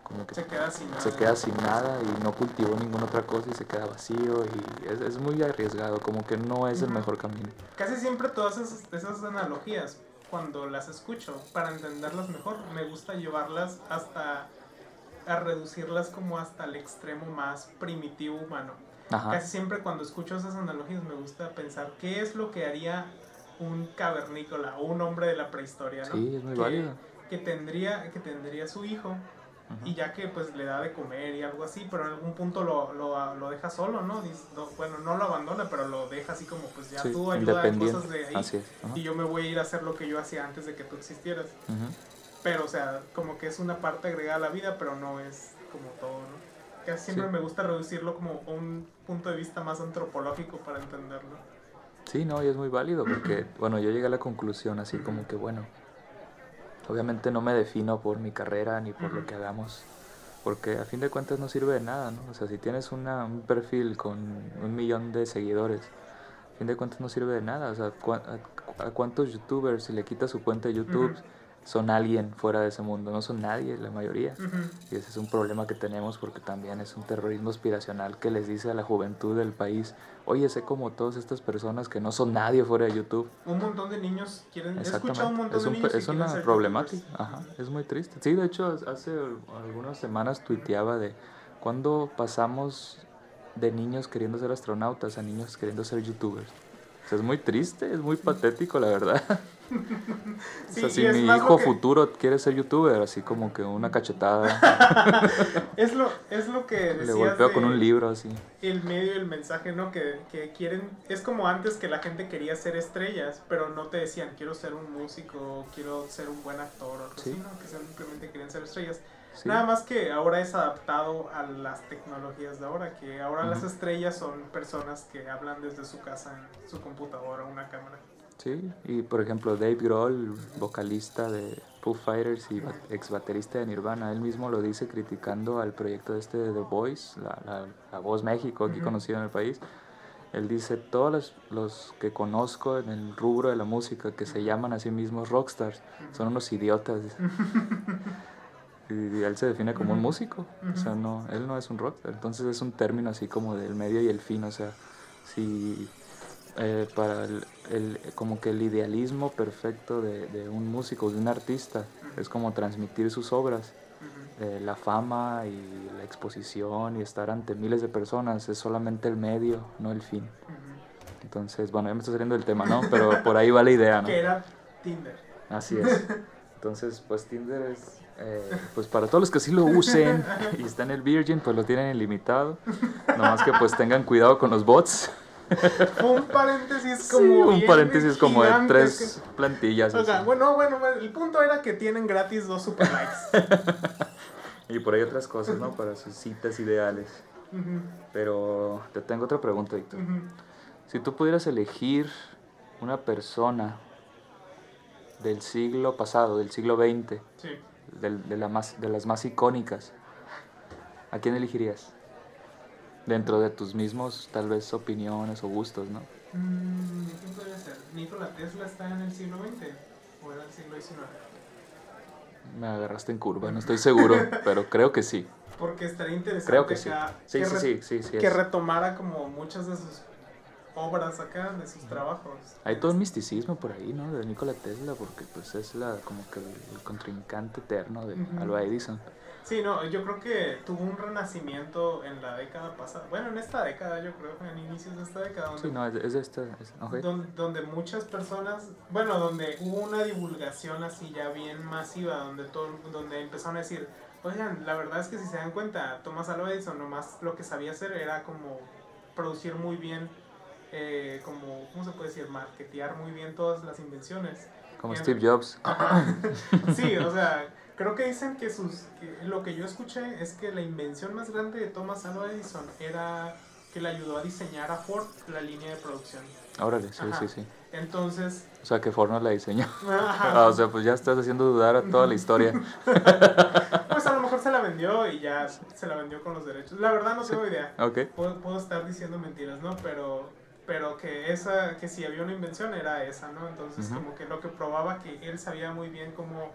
como que Se queda sin nada. se queda sin nada y no cultivó ninguna otra cosa y se queda vacío y es, es muy arriesgado, como que no es el Ujú. mejor camino. Casi siempre todas esas, esas analogías, cuando las escucho, para entenderlas mejor, me gusta llevarlas hasta a reducirlas como hasta el extremo más primitivo humano. Ajá. casi siempre cuando escucho esas analogías me gusta pensar qué es lo que haría un cavernícola o un hombre de la prehistoria, ¿no? Sí, es muy que, válido. Que tendría, que tendría su hijo y ya que pues le da de comer y algo así, pero en algún punto lo, lo, lo deja solo, ¿no? Dice- no, Bueno, no lo abandona, pero lo deja así como pues ya Sí, tú ayuda independiente. cosas de ahí Así es. ajá. y yo me voy a ir a hacer lo que yo hacía antes de que tú existieras. Pero, o sea, como que es una parte agregada a la vida, pero no es como todo, ¿no? Casi siempre Sí. me gusta reducirlo como a un punto de vista más antropológico para entenderlo. Sí, no, y es muy válido porque, bueno, yo llegué a la conclusión así como que, bueno, obviamente no me defino por mi carrera ni por lo que hagamos, porque a fin de cuentas no sirve de nada, ¿no? O sea, si tienes una, un perfil con un millón de seguidores, a fin de cuentas no sirve de nada, o sea, ¿cuá- a, a cuántos youtubers, si le quitas su cuenta de YouTube. Son alguien fuera de ese mundo? No son nadie, la mayoría. Ujú. Y ese es un problema que tenemos porque también es un terrorismo aspiracional que les dice a la juventud del país, oye, sé como todas estas personas que no son nadie fuera de YouTube. Un montón de niños quieren... He Exactamente. escuchado un montón es, de un- niños que es una problemática. Ajá, es muy triste. Sí, de hecho, hace algunas semanas tuiteaba de cuando pasamos de niños queriendo ser astronautas a niños queriendo ser youtubers. O sea, es muy triste, es muy patético, la verdad. *laughs* Sí, *laughs* o sea, si mi hijo que- futuro quiere ser youtuber, así como que una cachetada, *laughs* Es lo, es lo que le golpeo con un libro así. El medio y el mensaje, ¿no? Que, que quieren... Es como antes que la gente quería ser estrellas, pero no te decían, quiero ser un músico, quiero ser un buen actor o algo Sí. así, ¿no? Que simplemente querían ser estrellas. Sí. Nada más que ahora es adaptado a las tecnologías de ahora, que ahora las estrellas son personas que hablan desde su casa en su computadora o una cámara. Sí, y por ejemplo Dave Grohl, vocalista de Foo Fighters y ex baterista de Nirvana, él mismo lo dice criticando al proyecto este de The Voice, la, la- la Voz México, aquí Ujú. conocido en el país. Él dice, todos los, los que conozco en el rubro de la música que se llaman a sí mismos rockstars son unos idiotas. dice. y él se define como un músico, o sea, no, él no es un rockstar. Entonces es un término así como del medio y el fin, o sea, si eh, para el, el- como que el idealismo perfecto de, de un músico, de un artista, es como transmitir sus obras. Eh, la fama y la exposición y estar ante miles de personas es solamente el medio, no el fin. Entonces, bueno, ya me estoy saliendo del tema, ¿no? Pero por ahí va la idea, ¿no? Que era Tinder. Así es. *laughs* Entonces, pues Tinder es, eh, pues para todos los que sí lo usen *laughs* y está en el Virgin, pues lo tienen ilimitado. Nomás que pues tengan cuidado con los bots. Fue un paréntesis Sí, como. un paréntesis como de tres plantillas. que- O sea, así. bueno, bueno, el punto era que tienen gratis dos super likes. *laughs* Y por ahí otras cosas, ¿no? Para sus citas ideales. Pero te tengo otra pregunta, Víctor. Si tú pudieras elegir una persona del siglo pasado, del siglo XX, Sí. del- de, la más, de las más icónicas, ¿a quién elegirías? Dentro de tus mismos, tal vez, opiniones o gustos, ¿no? Mm, ¿Quién podría ser? ¿Nikola Tesla está en el siglo XX o era el siglo XIX? Me agarraste en curva, no estoy seguro, *laughs* pero creo que sí. Porque estaría interesante Creo que sí. acá Sí, que sí, re- sí, sí, sí. que es. retomara como muchas de sus obras acá, de sus trabajos. Hay todo un misticismo por ahí, ¿no? De Nikola Tesla, porque pues es la como que el, el contrincante eterno de Ujú. Alba Edison. Sí, no, yo creo que tuvo un renacimiento en la década pasada. Bueno, en esta década, yo creo, en inicios de esta década, donde, Sí, no, es, esta... es- donde, donde muchas personas, bueno, donde hubo una divulgación así ya bien masiva, donde todo, donde empezaron a decir, oigan, la verdad es que si se dan cuenta, Thomas Alva Edison nomás lo que sabía hacer era como producir muy bien, eh, como, ¿cómo se puede decir? Marketear muy bien todas las invenciones. Como y en- Steve Jobs. *laughs* Sí, o sea, creo que dicen que sus que lo que yo escuché es que la invención más grande de Thomas Alva Edison era que le ayudó a diseñar a Ford la línea de producción. Órale, sí, Ajá. sí, sí. Entonces, O sea, que Ford no la diseñó. *laughs* ajá, Ah, o sea, pues ya estás haciendo dudar a toda la historia. *laughs* pues a lo mejor se la vendió y ya se la vendió con los derechos. La verdad no tengo idea. Ok. Puedo, puedo estar diciendo mentiras, ¿no? Pero pero que esa que si había una invención era esa, ¿no? Entonces, Ujú. como que lo que probaba que él sabía muy bien cómo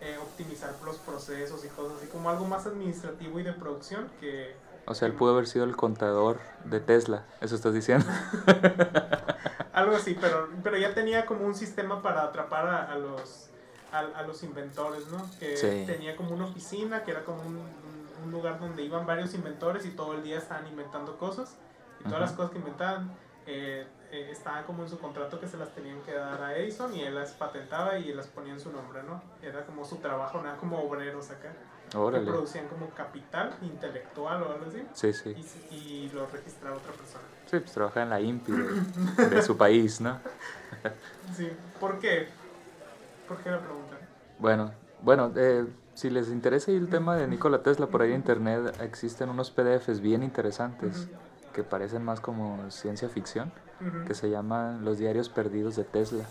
eh, optimizar los procesos y cosas así, como algo más administrativo y de producción que O sea, él pudo haber sido el contador de Tesla. Eso estás diciendo. *laughs* algo así, pero pero ya tenía como un sistema para atrapar a, a los a, a los inventores, ¿no? Que Sí. tenía como una oficina, que era como un, lugar donde iban varios inventores y todo el día estaban inventando cosas. Y todas las cosas que inventaban eh, eh, estaban como en su contrato que se las tenían que dar a Edison y él las patentaba y las ponía en su nombre, ¿no? Era como su trabajo, nada como obreros acá. Que Órale. producían como capital intelectual o algo así. Sí, sí. Y, lo registraba otra persona. Sí, pues trabaja en la INPI de, de su país, ¿no? *laughs* Sí, ¿por qué? ¿Por qué la pregunta? Bueno, bueno, eh, si les interesa el tema de Nikola Tesla, por ahí en internet existen unos PDFs bien interesantes que parecen más como ciencia ficción, Ujú. que se llaman Los Diarios Perdidos de Tesla.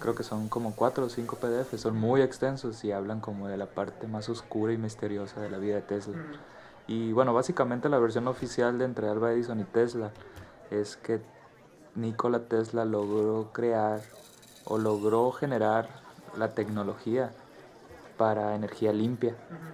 Creo que son como cuatro o cinco PDFs, son muy extensos y hablan como de la parte más oscura y misteriosa de la vida de Tesla. Ujú. Y bueno, básicamente la versión oficial de entre Alba Edison y Tesla es que Nikola Tesla logró crear o logró generar la tecnología para energía limpia. Ujú.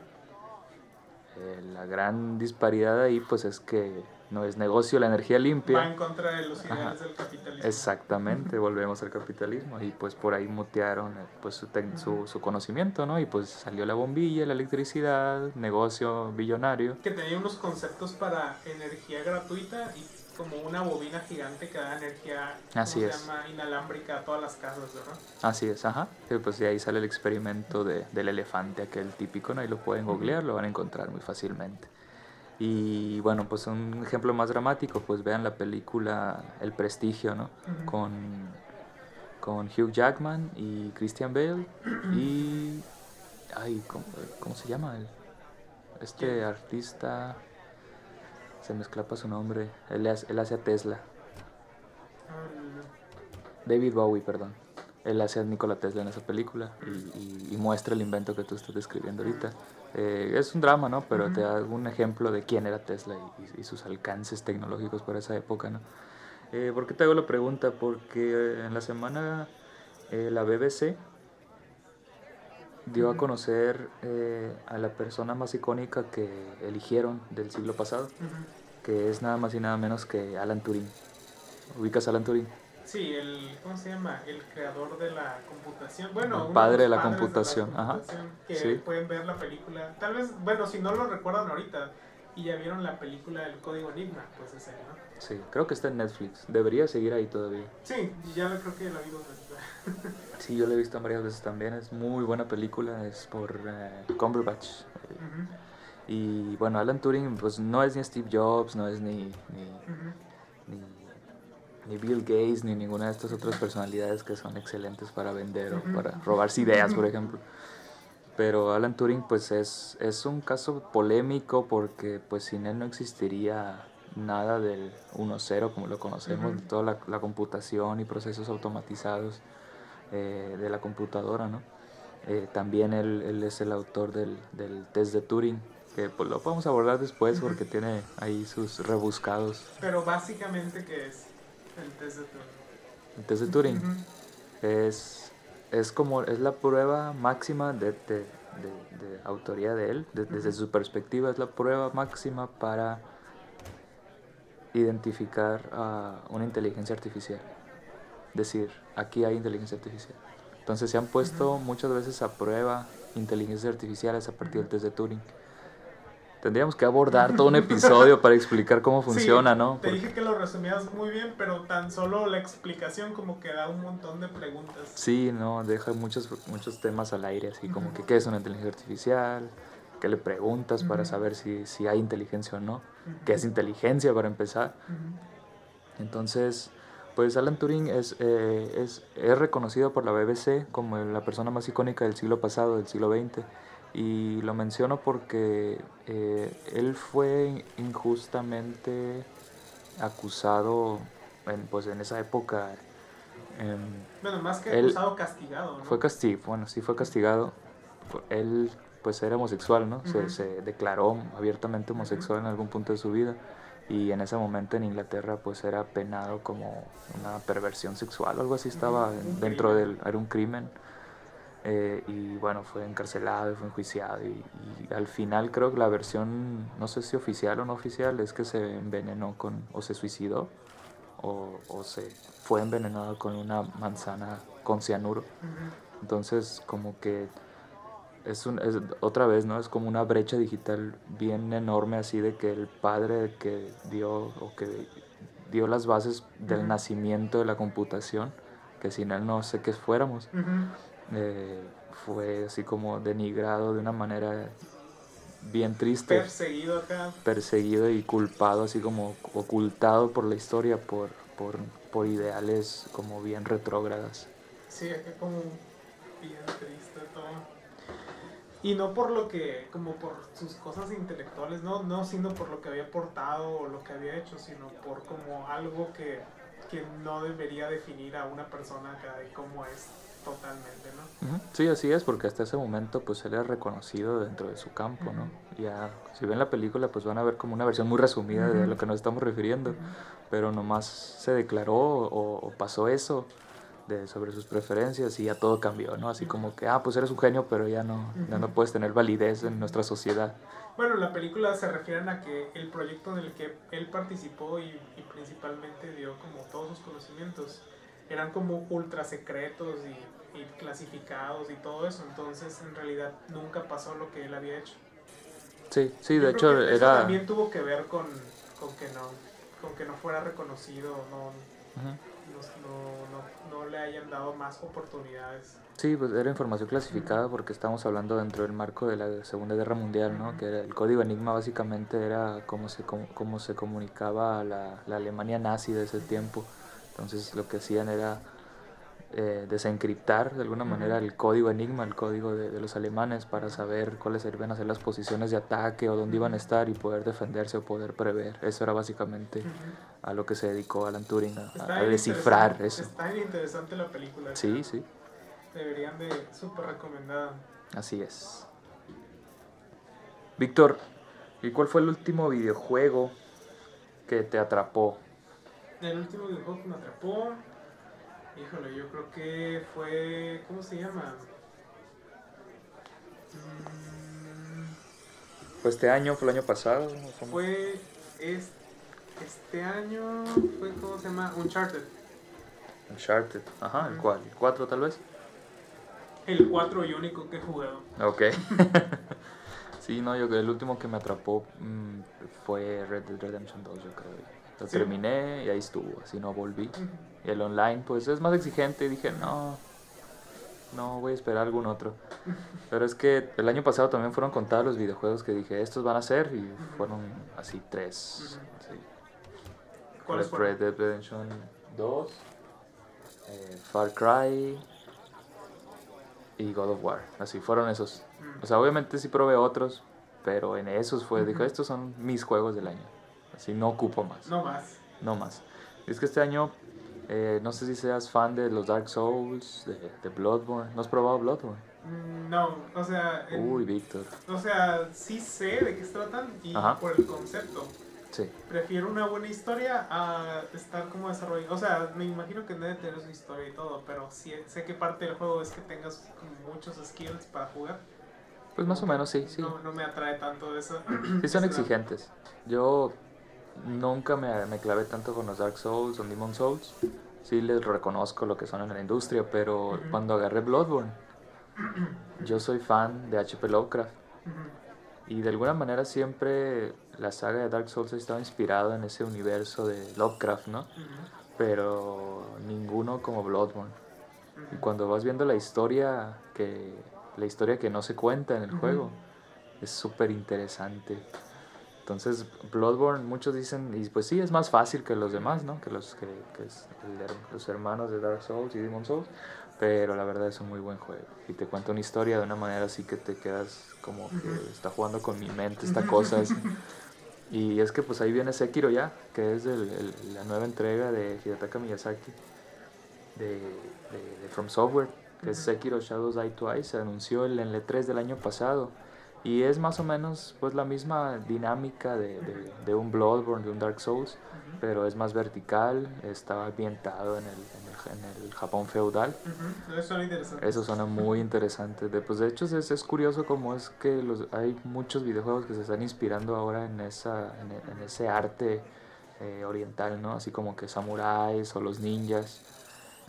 Eh, la gran disparidad ahí pues es que no es negocio la energía Va en limpia. contra de los ideales Ajá. del capitalismo. Exactamente, *laughs* volvemos al capitalismo y pues por ahí mutearon eh, pues su, su, su conocimiento, ¿no? Y pues salió la bombilla, la electricidad, negocio billonario. Que tenía unos conceptos para energía gratuita y como una bobina gigante que da energía ¿cómo Así se es. llama? inalámbrica a todas las casas, ¿verdad? Así es, ajá. Y pues de ahí sale el experimento de- del elefante, aquel típico, ¿no? Ahí lo pueden googlear, lo van a encontrar muy fácilmente. Y bueno, pues un ejemplo más dramático, pues vean la película El Prestigio, ¿no? Con, con Hugh Jackman y Christian Bale y... Ay, ¿cómo, cómo se llama? El, este artista... Se me escapa su nombre. Él, hace- él hace a Tesla. David Bowie, perdón. Él hace a Nikola Tesla en esa película y, y- y muestra el invento que tú estás describiendo ahorita. Eh, es un drama, ¿no? Pero te da un ejemplo de quién era Tesla y, y sus alcances tecnológicos para esa época, ¿no? Eh, ¿Por qué te hago la pregunta? Porque eh, en la semana eh, la BBC dio a conocer eh, a la persona más icónica que eligieron del siglo pasado, ujú. que es nada más y nada menos que Alan Turing. ¿Ubicas a Alan Turing? Sí, el, ¿cómo se llama? El creador de la computación. Bueno, El padre de la computación, ajá. Que Sí. pueden ver la película. Tal vez, bueno, si no lo recuerdan ahorita y ya vieron la película El Código Enigma, pues es él, ¿no? Sí, creo que está en Netflix. Debería seguir ahí todavía. Sí, ya creo que la vi dos veces. Sí, yo la he visto varias veces también. Es muy buena película. Es por eh, Cumberbatch. Y bueno, Alan Turing pues no es ni Steve Jobs, no es ni, ni, ni Bill Gates, ni ninguna de estas otras personalidades que son excelentes para vender o para robarse ideas, por ejemplo. Pero Alan Turing pues es, es un caso polémico porque pues sin él no existiría nada del 1.0 como lo conocemos, Ujú. toda la, la computación y procesos automatizados eh, de la computadora, ¿no? Eh, también él, él es el autor del, del test de Turing, que pues lo podemos abordar después porque tiene ahí sus rebuscados. Pero básicamente, ¿qué es el test de Turing? El test de Turing es, es como es la prueba máxima de, de- de- de autoría de él, de- desde su perspectiva es la prueba máxima para identificar a una inteligencia artificial. Decir, aquí hay inteligencia artificial. Entonces se han puesto muchas veces a prueba inteligencias artificiales a partir del test de Turing. Tendríamos que abordar todo un episodio para explicar cómo funciona, Sí, ¿no? Te dije que lo resumías muy bien, pero tan solo la explicación como que da un montón de preguntas. Sí, no, deja muchos, muchos temas al aire, así como que qué es una inteligencia artificial, qué le preguntas para saber si, si hay inteligencia o no, qué es inteligencia para empezar. Entonces, pues Alan Turing es, eh, es, es reconocido por la BBC como la persona más icónica del siglo pasado, del siglo XX. Y lo menciono porque eh, él fue injustamente acusado en, pues, en esa época. em, Bueno, más que Él- acusado, castigado, ¿no? fue castigado, bueno, sí fue castigado. Él pues era homosexual, ¿no? Se, declaró abiertamente homosexual en algún punto de su vida y en ese momento en Inglaterra pues era penado como una perversión sexual algo así estaba dentro del, era un crimen. Eh, y bueno, fue encarcelado, y fue enjuiciado y, y al final creo que la versión, no sé si oficial o no oficial, es que se envenenó con, o se suicidó o, o se fue envenenado con una manzana con cianuro. Entonces, como que es, un, es otra vez, ¿no? Es como una brecha digital bien enorme así de que el padre que dio o que dio las bases del Ujú. nacimiento de la computación, que sin él no sé qué fuéramos. Ujú. Eh, fue así como denigrado de una manera bien triste, Perseguido acá. perseguido y culpado, así como ocultado por la historia por, por, por ideales como bien retrógradas. Sí, acá como bien triste todo. Y no por lo que, como por sus cosas intelectuales, no, no sino por lo que había aportado o lo que había hecho, sino por como algo que, que no debería definir a una persona acá de cómo es totalmente, ¿no? Ujú, Sí, así es, porque hasta ese momento pues él era reconocido dentro de su campo, ¿no? Ya, si ven la película pues van a ver como una versión muy resumida de lo que nos estamos refiriendo, pero nomás se declaró o, o pasó eso de, sobre sus preferencias y ya todo cambió, ¿no? Así como que, ah, pues eres un genio, pero ya no, ya no puedes tener validez en nuestra sociedad. Bueno, en la película se refieren a que el proyecto en el que él participó y, y principalmente dio como todos sus conocimientos eran como ultra secretos y, y clasificados y todo eso, entonces en realidad nunca pasó lo que él había hecho. Sí, sí, Yo de hecho que eso era... también tuvo que ver con, con que no con que no fuera reconocido, no, Ujú. no, no, no le hayan dado más oportunidades. Sí, pues era información clasificada porque estamos hablando dentro del marco de la Segunda Guerra Mundial, ¿no? Que era- el código Enigma básicamente era cómo se, com- cómo se comunicaba la, la Alemania nazi de ese tiempo. Entonces lo que hacían era eh, desencriptar de alguna manera el código Enigma, el código de, de los alemanes, para saber cuáles iban a ser las posiciones de ataque o dónde iban a estar y poder defenderse o poder prever. Eso era básicamente a lo que se dedicó Alan Turing, a, descifrar eso. Está bien interesante la película. Sí, sí, Deberían de súper recomendada. así es. Víctor, ¿y cuál fue el último videojuego que te atrapó? El último videojuego que me atrapó, híjole, yo creo que fue, ¿cómo se llama? Mm, ¿Fue este año? ¿Fue el año pasado? Fue es- este año, fue, ¿cómo se llama? Uncharted. Uncharted. Ajá, ¿el cuál? ¿El 4 tal vez? El 4 y único que he jugado. Ok. *laughs* sí, no, yo el último que me atrapó mm, fue Red Dead Redemption 2, yo creo. Lo Sí. terminé y ahí estuvo, así no volví. Y el online, pues es más exigente dije, no, no, voy a esperar algún otro. *laughs* Pero es que el año pasado también fueron contados los videojuegos que dije, estos van a ser, y fueron así tres. Ujú. sí. ¿Cuáles Red, fueron? Red Dead Redemption 2, eh, Far Cry y God of War. Así fueron esos. O sea, obviamente sí probé otros, pero en esos fue, dije, Ujú. estos son mis juegos del año. Así no ocupo más. No más. No más. Es que este año, eh, no sé si seas fan de los Dark Souls, de, de Bloodborne. ¿No has probado Bloodborne? Mm, No, o sea, en- Uy, Víctor. o sea, sí sé de qué se tratan y Ajá. por el concepto. Sí. Prefiero una buena historia a estar como desarrollado. O sea, me imagino que debe tener su historia y todo, pero sí, sé que parte del juego es que tengas muchos skills para jugar. Pues más o menos sí, sí. No, no me atrae tanto eso. Sí son *clears throat* exigentes. Yo nunca me, me clavé tanto con los Dark Souls o Demon Souls. Sí les reconozco lo que son en la industria, pero cuando agarré Bloodborne, yo soy fan de HP Lovecraft. Ujú. Y de alguna manera siempre la saga de Dark Souls ha estado inspirada en ese universo de Lovecraft, ¿no? Pero ninguno como Bloodborne. Y cuando vas viendo la historia que la historia que no se cuenta en el juego es súper interesante. Entonces, Bloodborne, muchos dicen, y pues sí, es más fácil que los demás, ¿no? Que los, que, que es el los hermanos de Dark Souls y Demon Souls. Pero la verdad es un muy buen juego. Y te cuenta una historia de una manera así que te quedas como que está jugando con mi mente esta cosa. *laughs* Y es que pues ahí viene Sekiro ya, que es el- el- la nueva entrega de Hidetaka Miyazaki de, de- de From Software, que es. Sekiro Shadows Die Twice, se anunció en el E3 del año pasado. Y es más o menos pues la misma dinámica de, de- de un Bloodborne, de un Dark Souls, pero es más vertical, está ambientado en el, en el- en el Japón feudal. Ujú. Eso suena interesante. Eso suena muy interesante. De, pues de hecho es, es curioso como es que los, hay muchos videojuegos que se están inspirando ahora en, esa, en, en ese arte eh, oriental, ¿no? Así como que samuráis o los ninjas.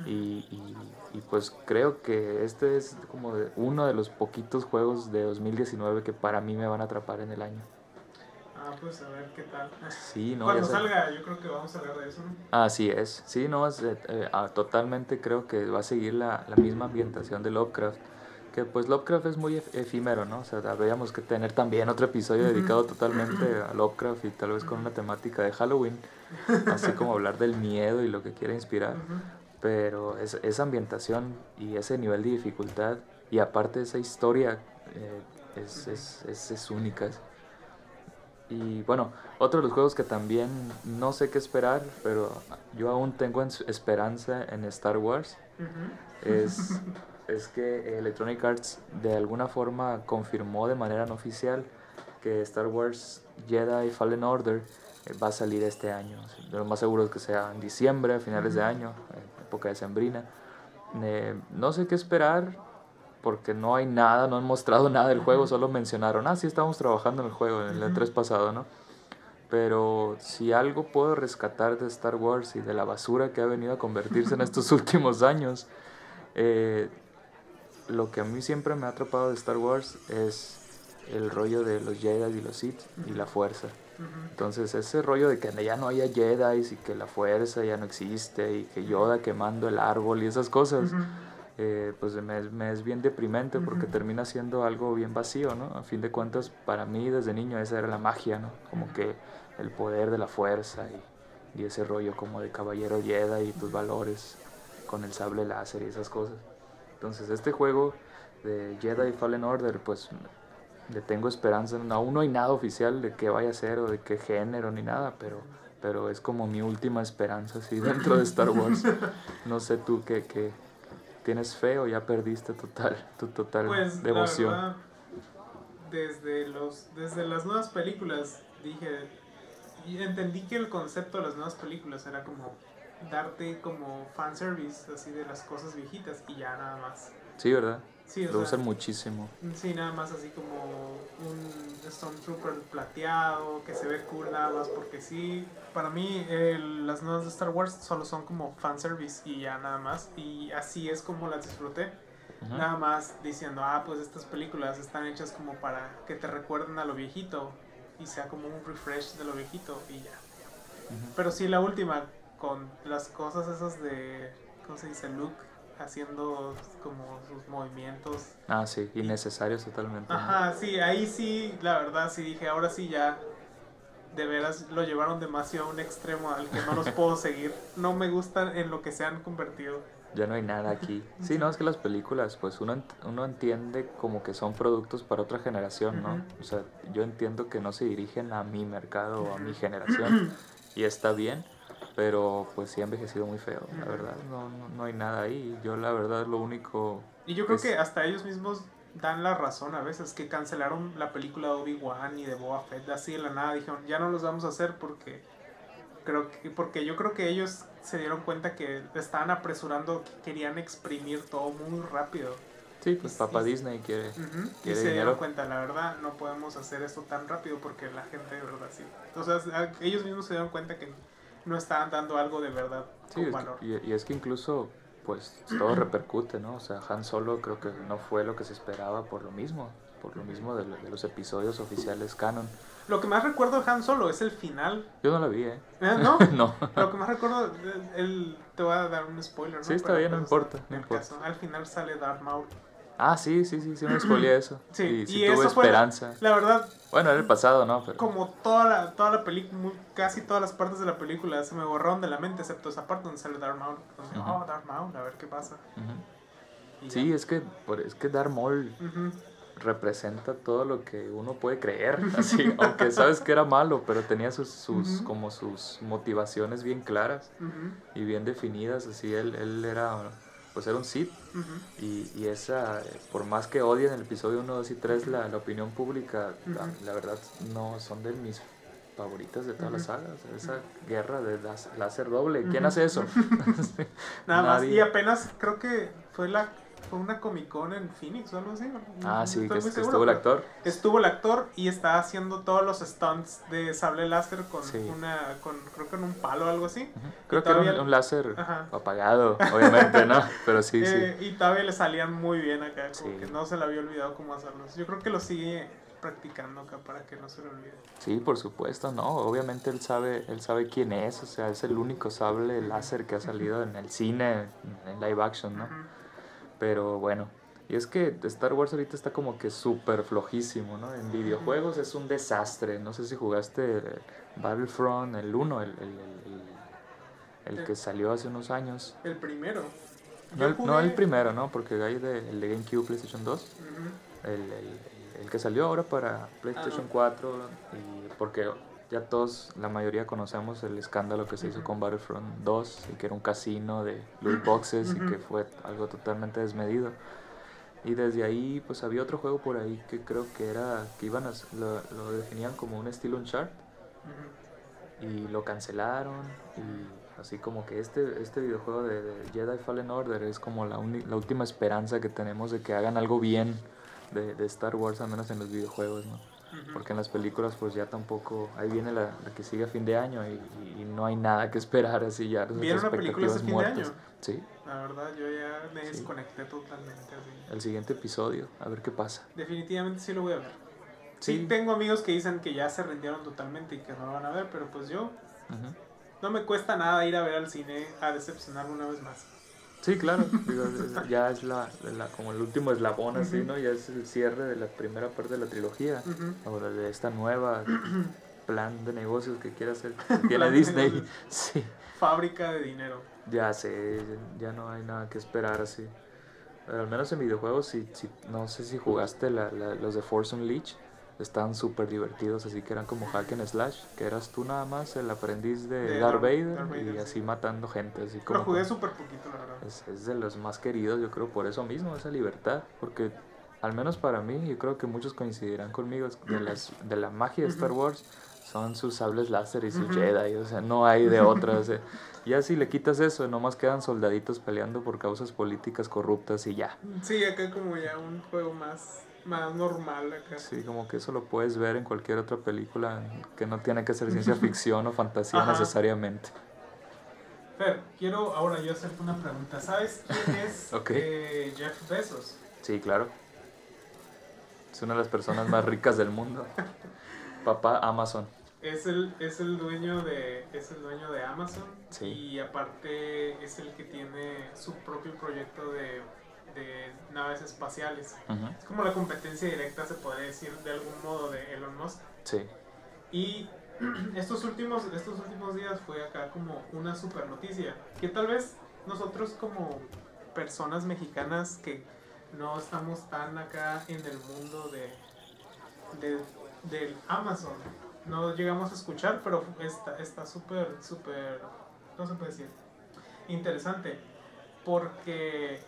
Y, y- y, pues creo que este es como de- uno de los poquitos juegos de 2019 que para mí me van a atrapar en el año. Ah, pues a ver qué tal. Sí, no, Cuando salga, yo creo que vamos a hablar de eso, ¿no? Así es, sí, no, es, eh, eh, ah, totalmente creo que va a seguir la, la misma ambientación de Lovecraft, que pues Lovecraft es muy ef- efímero, ¿no? O sea, habríamos que tener también otro episodio dedicado totalmente a Lovecraft y tal vez con una temática de Halloween, así como hablar del miedo y lo que quiere inspirar. Pero es- esa ambientación y ese nivel de dificultad y aparte esa historia eh, es, es, es, es única. Y bueno, otro de los juegos que también no sé qué esperar, pero yo aún tengo en- esperanza en Star Wars, Ujú. es, *laughs* es que Electronic Arts de alguna forma confirmó de manera no oficial que Star Wars Jedi Fallen Order eh, va a salir este año. Lo más seguro es que sea en diciembre, a finales de año, en época decembrina. Eh, no sé qué esperar porque no hay nada, no han mostrado *laughs* nada del juego, solo mencionaron, ah, sí estamos trabajando en el juego, en el Ujú. E3 pasado, ¿no? Pero si algo puedo rescatar de Star Wars y de la basura que ha venido a convertirse en *laughs* estos últimos años, eh, lo que a mí siempre me ha atrapado de Star Wars es el rollo de los Jedi y los Sith y la fuerza. Entonces ese rollo de que ya no haya Jedi y que la fuerza ya no existe y que Yoda quemando el árbol y esas cosas, Ujú. eh, pues me, es- me es bien deprimente porque termina siendo algo bien vacío, ¿no? A fin de cuentas, para mí desde niño esa era la magia, ¿no? Como que el poder de la fuerza y, y ese rollo como de caballero Jedi y tus valores con el sable láser y esas cosas. Entonces este juego de Jedi Fallen Order, pues le tengo esperanza. Aún no hay nada oficial de qué vaya a ser o de qué género ni nada, pero, pero es como mi última esperanza así *laughs* dentro de Star Wars. No sé tú qué, qué tienes fe o ya perdiste total, tu total Pues devoción. la verdad, desde los desde las nuevas películas dije y entendí que el concepto de las nuevas películas era como darte como fanservice así de las cosas viejitas y ya nada más. Sí, ¿verdad? Sí, Lo sea, usan muchísimo. Sí, nada más así como un Stormtrooper plateado, que se ve cool nada más porque sí. Para mí eh, las nuevas de Star Wars solo son como fanservice y ya nada más. Y así es como las disfruté. Nada más diciendo, ah, pues estas películas están hechas como para que te recuerden a lo viejito y sea como un refresh de lo viejito y ya. Pero sí, la última, con las cosas esas de, ¿cómo se dice? Luke haciendo como sus movimientos Ah, sí, innecesarios totalmente. Ajá, sí, ahí sí, la verdad, sí dije, ahora sí ya, de veras lo llevaron demasiado a un extremo al que no los *laughs* puedo seguir. No me gustan en lo que se han convertido. Ya no hay nada aquí. *laughs* Sí, no, es que las películas, pues uno, uno entiende como que son productos para otra generación, ¿no? O sea, yo entiendo que no se dirigen a mi mercado o a mi generación *clears throat* y está bien, pero pues sí ha envejecido muy feo, la verdad. No, no, no hay nada ahí. Yo la verdad lo único... Y yo creo Es- que hasta ellos mismos dan la razón a veces, que cancelaron la película de Obi-Wan y de Boba Fett así de la nada. Dijeron, ya no los vamos a hacer porque creo que porque yo creo que ellos se dieron cuenta que estaban apresurando, que querían exprimir todo muy rápido. Sí, pues papá y- Disney quiere... Y ¿Quiere se dinero? dieron cuenta, la verdad, no podemos hacer esto tan rápido porque la gente de verdad sí. O sea, a- ellos mismos se dieron cuenta que no estaban dando algo de verdad Sí, con es que- valor. y, y es que incluso pues todo repercute, ¿no? O sea, Han Solo creo que no fue lo que se esperaba por lo mismo, por lo mismo de, lo- de los episodios oficiales canon. Lo que más recuerdo de Han Solo es el final. Yo no la vi, ¿eh? ¿Eh? ¿No? *laughs* no. Lo que más recuerdo, el, el- te voy a dar un spoiler, ¿no? Sí, está Pero, bien, no pues, importa, no importa. caso, al final sale Darth Maul. Ah, sí, sí, sí, sí me *clears throat* spoileé eso. Sí, y sí y tuve eso fue- esperanza. La verdad, Bueno, era el pasado, ¿no? Pero... como toda la, toda la película, casi todas las partes de la película se me borraron de la mente, excepto esa parte donde sale Darth Maul. Ujú. oh, Darth Maul, a ver qué pasa. Sí, ya. es que, por- es que Darth Maul representa todo lo que uno puede creer, *laughs* así, aunque sabes que era malo, pero tenía sus, sus, como sus motivaciones bien claras y bien definidas, así, él, él era, pues era un Sith, y, y esa, por más que odien el episodio 1, 2 y 3, la, la opinión pública, la, verdad, no son de mis favoritas de toda la Ujú. saga, o sea, esa guerra de las- láser doble, ¿quién hace eso? *laughs* Nada *laughs* más. Y apenas creo que fue la fue una Comic Con en Phoenix o algo así. Ah, sí, estoy que, muy que seguro, estuvo el actor. Estuvo el actor y está haciendo todos los stunts de sable láser con Sí. una con creo que con un palo o algo así. Creo que era un, un láser Ajá. apagado, obviamente, ¿no? *laughs* Pero sí, Eh, y todavía le salían muy bien acá, como Sí. que no se le había olvidado cómo hacerlos. Yo creo que lo sigue practicando acá para que no se le olvide. Sí, por supuesto, no. Obviamente él sabe, él sabe quién es, o sea, es el único sable láser que ha salido en el cine, en live action, ¿no? Pero bueno, y es que Star Wars ahorita está como que súper flojísimo, ¿no? En videojuegos es un desastre. No sé si jugaste Battlefront, el 1, el, el, el- el que salió hace unos años. El primero. No no el primero, ¿no? Porque hay de, el de GameCube, PlayStation 2. Ujú. El, el- el que salió ahora para PlayStation Ah, no. 4. Y porque ya todos, la mayoría conocemos el escándalo que se hizo con Battlefront 2 y que era un casino de loot boxes y que fue algo totalmente desmedido. Y desde ahí, pues había otro juego por ahí que creo que era, que iban a, lo, lo definían como un estilo Uncharted y lo cancelaron y así como que este, este videojuego de, de Jedi Fallen Order es como la, la última esperanza que tenemos de que hagan algo bien de, de Star Wars, al menos en los videojuegos, ¿no? Porque en las películas pues ya tampoco, ahí viene la, la que sigue a fin de año y, y no hay nada que esperar así ya. las ¿Vieron la película de año? Sí, La verdad, yo ya me Sí. desconecté totalmente. así. el siguiente episodio, a ver qué pasa. Definitivamente sí lo voy a ver. Sí. Sí. tengo amigos que dicen que ya se rindieron totalmente y que no lo van a ver, pero pues yo no me cuesta nada ir a ver al cine a decepcionarme una vez más. Sí, claro, digo, *laughs* ya es la, la- como el último eslabón así. ¿no? Ya es el cierre de la primera parte de la trilogía. Ujú. ahora de esta nueva *clears throat* plan de negocios que quiere hacer que *laughs* tiene Disney. *laughs* Sí, Fábrica de dinero. ya sé, ya no hay nada que esperar así. Pero al menos en videojuegos, si, si, no sé si jugaste la- la- los de Force Unleashed, estaban súper divertidos, así que eran como hack and slash, que eras tú nada más el aprendiz de, De Darth Vader, Darth Vader, y sí. así matando gente, así como... Lo jugué súper poquito, la verdad. es, es de los más queridos, yo creo, por eso mismo, esa libertad, porque al menos para mí, yo creo que muchos coincidirán conmigo, de, las, de la magia de Star. Wars son sus sables láser y sus. Jedi, o sea, no hay de otra, o sea, ya si le quitas eso, nomás quedan soldaditos peleando por causas políticas corruptas y ya. Sí, acá como ya un juego más, más normal acá. Sí, como que eso lo puedes ver en cualquier otra película que no tiene que ser ciencia *laughs* ficción o fantasía Ajá. necesariamente. Fer, quiero ahora yo hacerte una pregunta. ¿Sabes quién es *laughs* eh, Jeff Bezos? Sí, claro. Es una de las personas más ricas del mundo. *laughs* Papá Amazon. Es el, es el dueño de es el dueño de Amazon Sí. y aparte es el que tiene su propio proyecto de, de naves espaciales. Ujú. Es como la competencia directa, se podría decir, de algún modo de Elon Musk. Sí. Y *clears throat* estos últimos, estos últimos días fue acá como una super noticia. Que tal vez nosotros como personas mexicanas que no estamos tan acá en el mundo de, de- del Amazon, no llegamos a escuchar, pero está está súper, súper, no se puede decir, interesante. Porque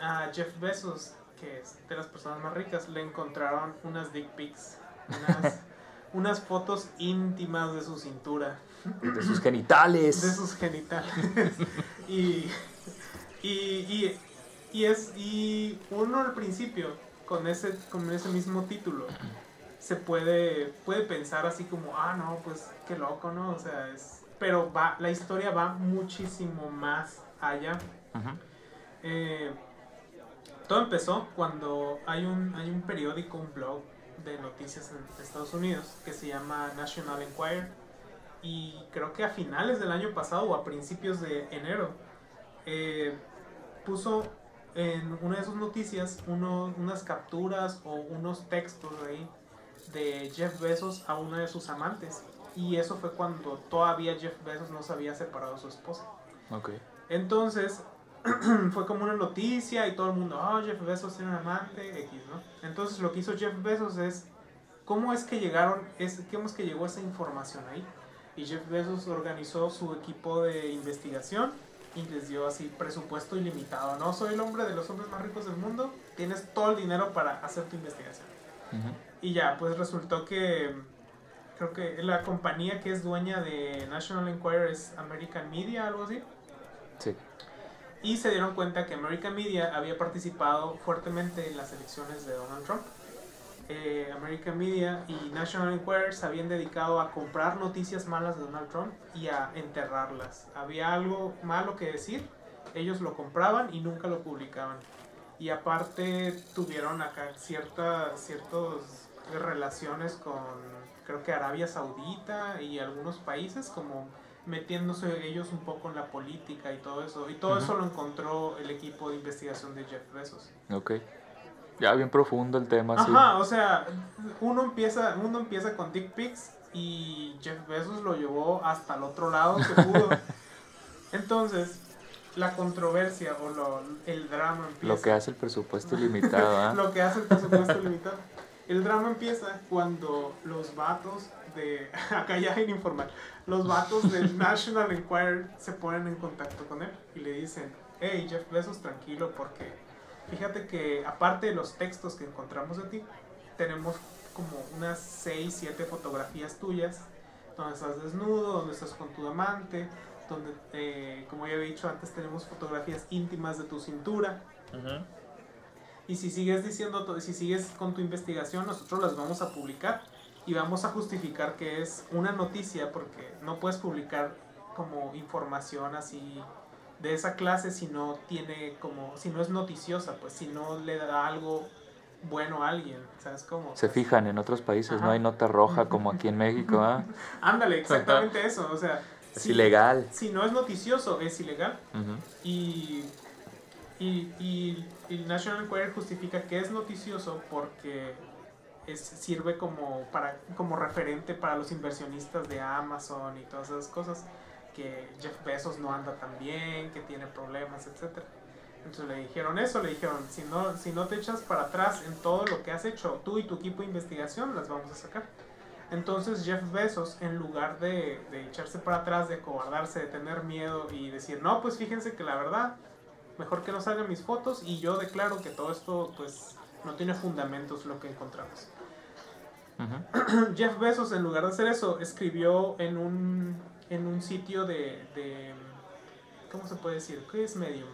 a Jeff Bezos, que es de las personas más ricas, le encontraron unas dick pics, unas, *laughs* unas fotos íntimas de su cintura, De sus genitales. de sus genitales. y, y, y, y es, y uno al principio, con ese, con ese mismo título, se puede, puede pensar así como, ah, no, pues qué loco, ¿no? O sea, es... Pero va, la historia va muchísimo más allá. Ujú. Eh, todo empezó cuando hay un, hay un periódico, un blog de noticias en Estados Unidos que se llama National Enquirer y creo que a finales del año pasado o a principios de enero eh, puso en una de sus noticias uno- unas capturas o unos textos ahí de Jeff Bezos a una de sus amantes y eso fue cuando todavía Jeff Bezos no se había separado de su esposa. Ok. Entonces, *clears throat* fue como una noticia y todo el mundo, oh, Jeff Bezos tiene un amante, X, ¿no? Entonces, lo que hizo Jeff Bezos es, ¿cómo es que llegaron, es, cómo es que llegó esa información ahí? Y Jeff Bezos organizó su equipo de investigación y les dio así presupuesto ilimitado, ¿no? Soy el hombre de los hombres más ricos del mundo, tienes todo el dinero para hacer tu investigación. Ujú. Y ya, pues resultó que creo que la compañía que es dueña de National Enquirer es American Media, algo así. Sí. Y se dieron cuenta que American Media había participado fuertemente en las elecciones de Donald Trump. Eh, American Media y National Enquirer se habían dedicado a comprar noticias malas de Donald Trump y a enterrarlas. Había algo malo que decir, ellos lo compraban y nunca lo publicaban. Y aparte tuvieron acá cierta, ciertos relaciones con, creo que Arabia Saudita y algunos países, como metiéndose ellos un poco en la política y todo eso. Y todo eso lo encontró el equipo de investigación de Jeff Bezos. Ok. Ya bien profundo el tema, sí. Ajá, o sea, uno empieza, uno empieza con dick pics y Jeff Bezos lo llevó hasta el otro lado que pudo. *laughs* Entonces, la controversia o lo, el drama empieza. Lo que hace el presupuesto ilimitado, ¿ah? *laughs* lo que hace el presupuesto limitado. El drama empieza cuando los vatos de. *laughs* Acá ya en informal. Los vatos del *laughs* National Enquirer se ponen en contacto con él y le dicen: Hey, Jeff Bezos, tranquilo, porque fíjate que aparte de los textos que encontramos de ti, tenemos como unas 6, 7 fotografías tuyas donde estás desnudo, donde estás con tu amante, donde, eh, como ya había dicho antes, tenemos fotografías íntimas de tu cintura. Y si sigues diciendo, si sigues con tu investigación, nosotros las vamos a publicar y vamos a justificar que es una noticia porque no puedes publicar como información así de esa clase si no tiene como si no es noticiosa, pues si no le da algo bueno a alguien, ¿sabes cómo? Se fijan en otros países, no hay nota roja como aquí en México, ¿ah? *laughs* Ándale, exactamente eso, o sea, es ilegal. Si no es noticioso, es ilegal. y, y, y, el National Enquirer justifica que es noticioso porque es, sirve como, para, como referente para los inversionistas de Amazon y todas esas cosas. Que Jeff Bezos no anda tan bien, que tiene problemas, etc. Entonces le dijeron eso, le dijeron, si no, si no te echas para atrás en todo lo que has hecho, tú y tu equipo de investigación, las vamos a sacar. Entonces Jeff Bezos, en lugar de, echarse para atrás, de cobardarse, de tener miedo y decir, no, pues fíjense que la verdad, mejor que no salgan mis fotos y yo declaro que todo esto pues no tiene fundamentos lo que encontramos. *clears throat* Jeff Bezos, en lugar de hacer eso, escribió en un, en un sitio de, de, ¿Cómo se puede decir? ¿Qué es Medium?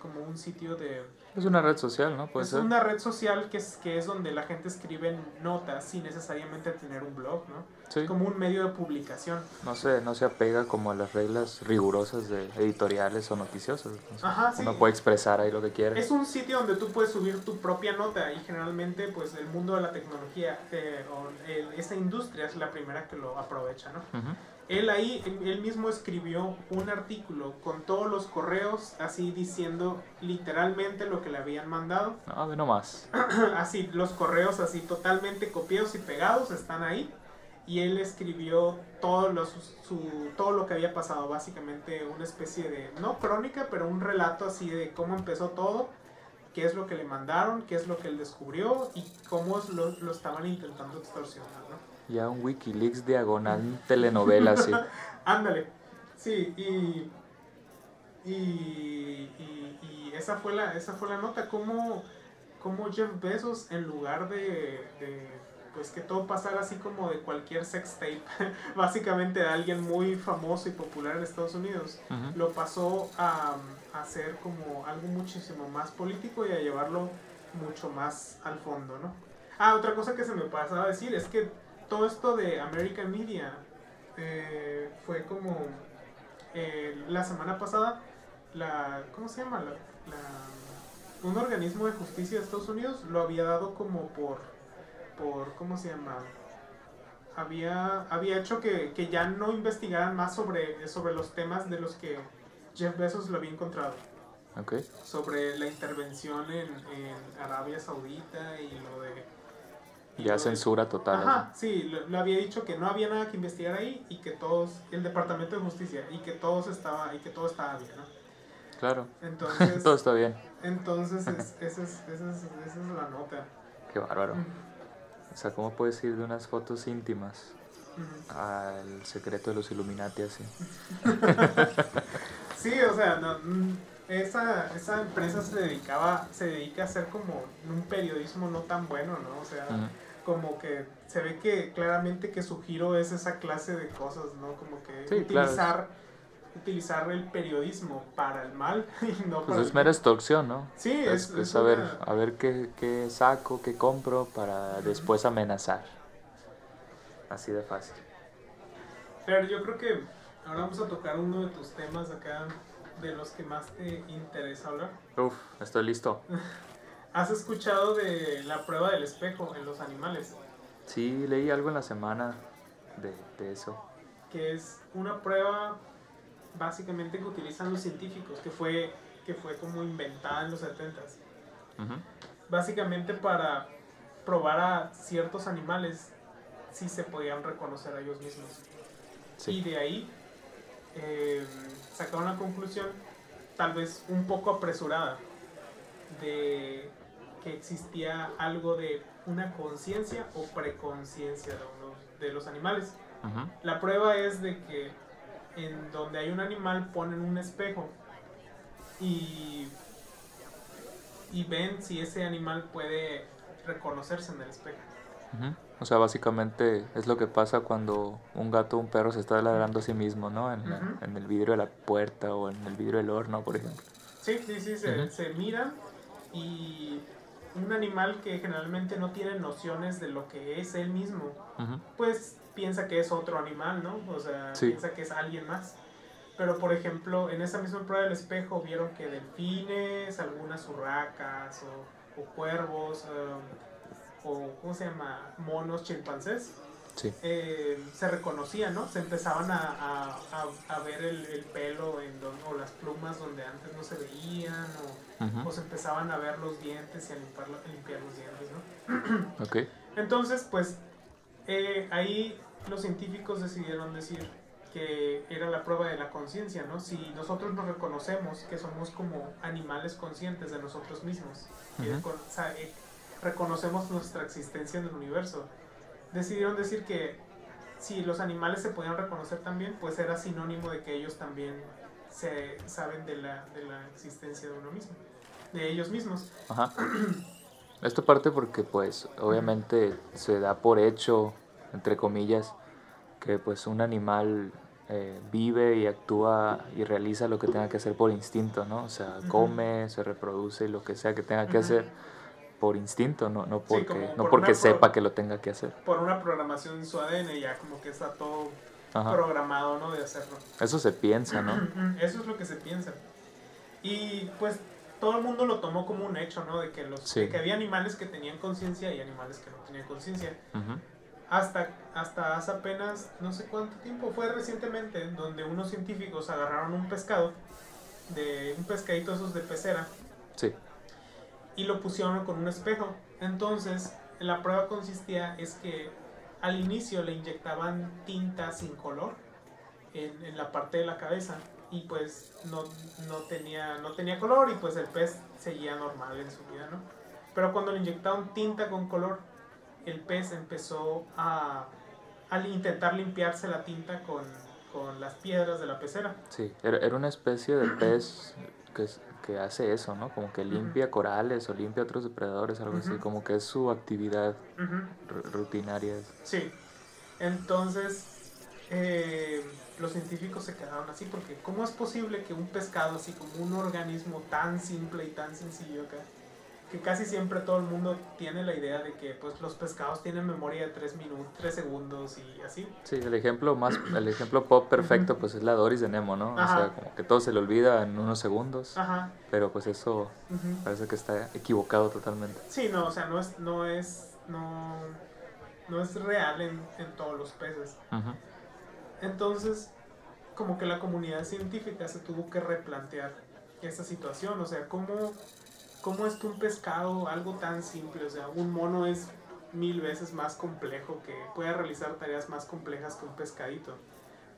Como un sitio de es una red social, ¿no? es una red social que es, que es donde la gente escribe notas sin necesariamente tener un blog, ¿no? Sí. Como un medio de publicación. No se, no se apega como a las reglas rigurosas de editoriales o noticiosas. Ajá, sí. Uno puede expresar ahí lo que quiere. Es un sitio donde tú puedes subir tu propia nota y generalmente pues el mundo de la tecnología eh, o esa industria es la primera que lo aprovecha, ¿no? Él ahí, él mismo escribió un artículo con todos los correos, así diciendo literalmente lo que le habían mandado. *clears throat* Ah, de no más. así, los correos así totalmente copiados y pegados están ahí. Y él escribió todo, los, su, todo lo que había pasado, básicamente una especie de, no crónica, pero un relato así de cómo empezó todo, qué es lo que le mandaron, qué es lo que él descubrió y cómo lo, lo estaban intentando extorsionar, ¿no? Ya un Wikileaks diagonal telenovela, sí. *laughs* Ándale. Sí, y, y, esa, fue la, esa fue la nota. Como, como Jeff Bezos, en lugar de, pues que todo pasara así como de cualquier sex tape, *laughs* básicamente de alguien muy famoso y popular en Estados Unidos, lo pasó a, a hacer como algo muchísimo más político y a llevarlo mucho más al fondo, ¿no? Ah, otra cosa que se me pasaba a decir es que todo esto de American Media eh, fue como eh, la semana pasada, la, ¿cómo se llama? un organismo de justicia de Estados Unidos lo había dado como por, por ¿cómo se llama? Había, había hecho que, ya no investigaran más sobre, sobre los temas de los que Jeff Bezos lo había encontrado. Okay. Sobre la intervención en, en Arabia Saudita y lo de ya censura total. Ajá, sí, lo, había dicho que no había nada que investigar ahí y que todos, el Departamento de Justicia, y que todos estaba, y que todo estaba bien, ¿no? Claro. *laughs* Entonces, todo está bien. Entonces, es, *laughs* esa, es, esa, es, esa es la nota. Qué bárbaro. O sea, ¿cómo puedes ir de unas fotos íntimas al secreto de los Illuminati así? *laughs* sí, o sea, no, mm, esa, esa empresa se dedicaba, se dedica a hacer como un periodismo no tan bueno, ¿no? O sea, como que se ve que claramente que su giro es esa clase de cosas, ¿no? Como que utilizar, utilizar el periodismo para el mal *laughs* y no pues es mera extorsión, ¿no? Sí, es, es, saber, a ver qué, qué, saco, qué compro para después amenazar. Así de fácil. Pero yo creo que ahora vamos a tocar uno de tus temas acá de los que más te interesa hablar. Uf, estoy listo. *laughs* ¿Has escuchado de la prueba del espejo en los animales? Sí, leí algo en la semana de, de eso. que es una prueba básicamente que utilizan los científicos, que fue, que fue como inventada en los 70s. Ujú. Básicamente para probar a ciertos animales si se podían reconocer a ellos mismos. Y de ahí eh, sacaron la conclusión, tal vez un poco apresurada, de que existía algo de una conciencia o preconciencia de, uno- de los animales. La prueba es de que en donde hay un animal ponen un espejo y, y ven si ese animal puede reconocerse en el espejo. O sea, básicamente es lo que pasa cuando un gato o un perro se está ladrando a sí mismo, ¿no? En, la- Ujú. en el vidrio de la puerta o en el vidrio del horno, por ejemplo. Sí, sí, sí, se, se miran y un animal que generalmente no tiene nociones de lo que es él mismo, pues piensa que es otro animal, ¿no? O sea, Sí. piensa que es alguien más. Pero, por ejemplo, en esa misma prueba del espejo vieron que delfines, algunas urracas o, o cuervos, um, o, ¿cómo se llama? Monos, chimpancés, Sí. eh, se reconocían, ¿no? Se empezaban a, a- a- a ver el, el pelo en don- o las plumas donde antes no se veían, o, se empezaban a ver los dientes y a limpiar, limpiar los dientes, ¿no? *clears throat* Ok. Entonces, pues eh, ahí los científicos decidieron decir que era la prueba de la conciencia, ¿no? Si nosotros nos reconocemos que somos como animales conscientes de nosotros mismos, con- o sea, eh, reconocemos nuestra existencia en el universo, decidieron decir que si los animales se podían reconocer también, pues era sinónimo de que ellos también se saben de la, de la existencia de uno mismo, de ellos mismos. Ajá. *clears throat* Esto parte porque, pues, obviamente se da por hecho, entre comillas, que pues un animal eh, vive y actúa y realiza lo que tenga que hacer por instinto, ¿no? O sea, come, se reproduce, lo que sea que tenga que hacer por instinto, no, no Sí, porque, como no por porque sepa que lo tenga que hacer. Por una programación en su ADN ya como que está todo Ajá. programado, ¿no? De hacerlo. Eso se piensa, ¿no? *clears throat* Eso es lo que se piensa. Y pues todo el mundo lo tomó como un hecho, ¿no? De que, los, Sí. de que había animales que tenían conciencia y animales que no tenían conciencia. Ujú. Hasta, hasta hace apenas, no sé cuánto tiempo, fue recientemente, donde unos científicos agarraron un pescado, de un pescadito esos de pecera, Sí. Y lo pusieron con un espejo. Entonces, la prueba consistía es que al inicio le inyectaban tinta sin color en, en la parte de la cabeza y pues no, no, tenía, no tenía color y pues el pez seguía normal en su vida, ¿no? Pero cuando le inyectaron tinta con color, el pez empezó a, intentar limpiarse la tinta con, con las piedras de la pecera. Sí, era, una especie de pez que, que hace eso, ¿no? Como que limpia corales o limpia otros depredadores, algo así, como que es su actividad rutinaria. Sí. Entonces, eh, los científicos se quedaron así porque ¿cómo es posible que un pescado, así como un organismo tan simple y tan sencillo acá, que casi siempre todo el mundo tiene la idea de que pues los pescados tienen memoria de 3 minutos, 3 segundos y así? Sí, el ejemplo más, el ejemplo pop perfecto pues es la Doris de Nemo, ¿no? O sea, como que todo se le olvida en unos segundos, Ajá. pero pues eso parece que está equivocado totalmente. Sí, no, o sea, no es, no es, no, no es real en, en todos los peces. Entonces, como que la comunidad científica se tuvo que replantear esta situación, o sea, ¿cómo, cómo es que un pescado, algo tan simple, o sea, un mono es mil veces más complejo, que puede realizar tareas más complejas que un pescadito?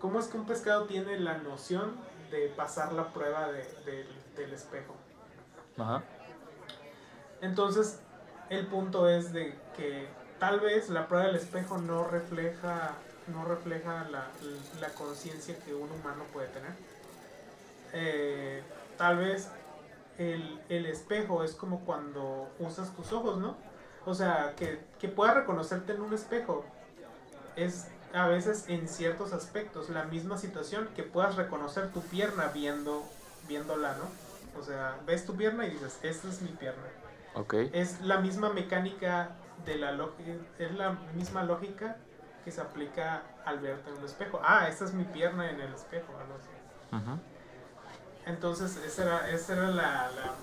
¿Cómo es que un pescado tiene la noción de pasar la prueba de- del- del espejo? Ajá. Entonces, el punto es de que tal vez la prueba del espejo no refleja, no refleja la, la conciencia que un humano puede tener. Eh, tal vez el, el espejo es como cuando usas tus ojos, ¿no? O sea, que, que puedas reconocerte en un espejo es a veces en ciertos aspectos la misma situación que puedas reconocer tu pierna viendo, viéndola, ¿no? O sea, ves tu pierna y dices, esta es mi pierna Ok. es la misma mecánica de la lógica, es la misma lógica que se aplica al verte en un espejo. Ah, esta es mi pierna en el espejo, algo así. Ujú. Entonces, esa era, esa era la, la,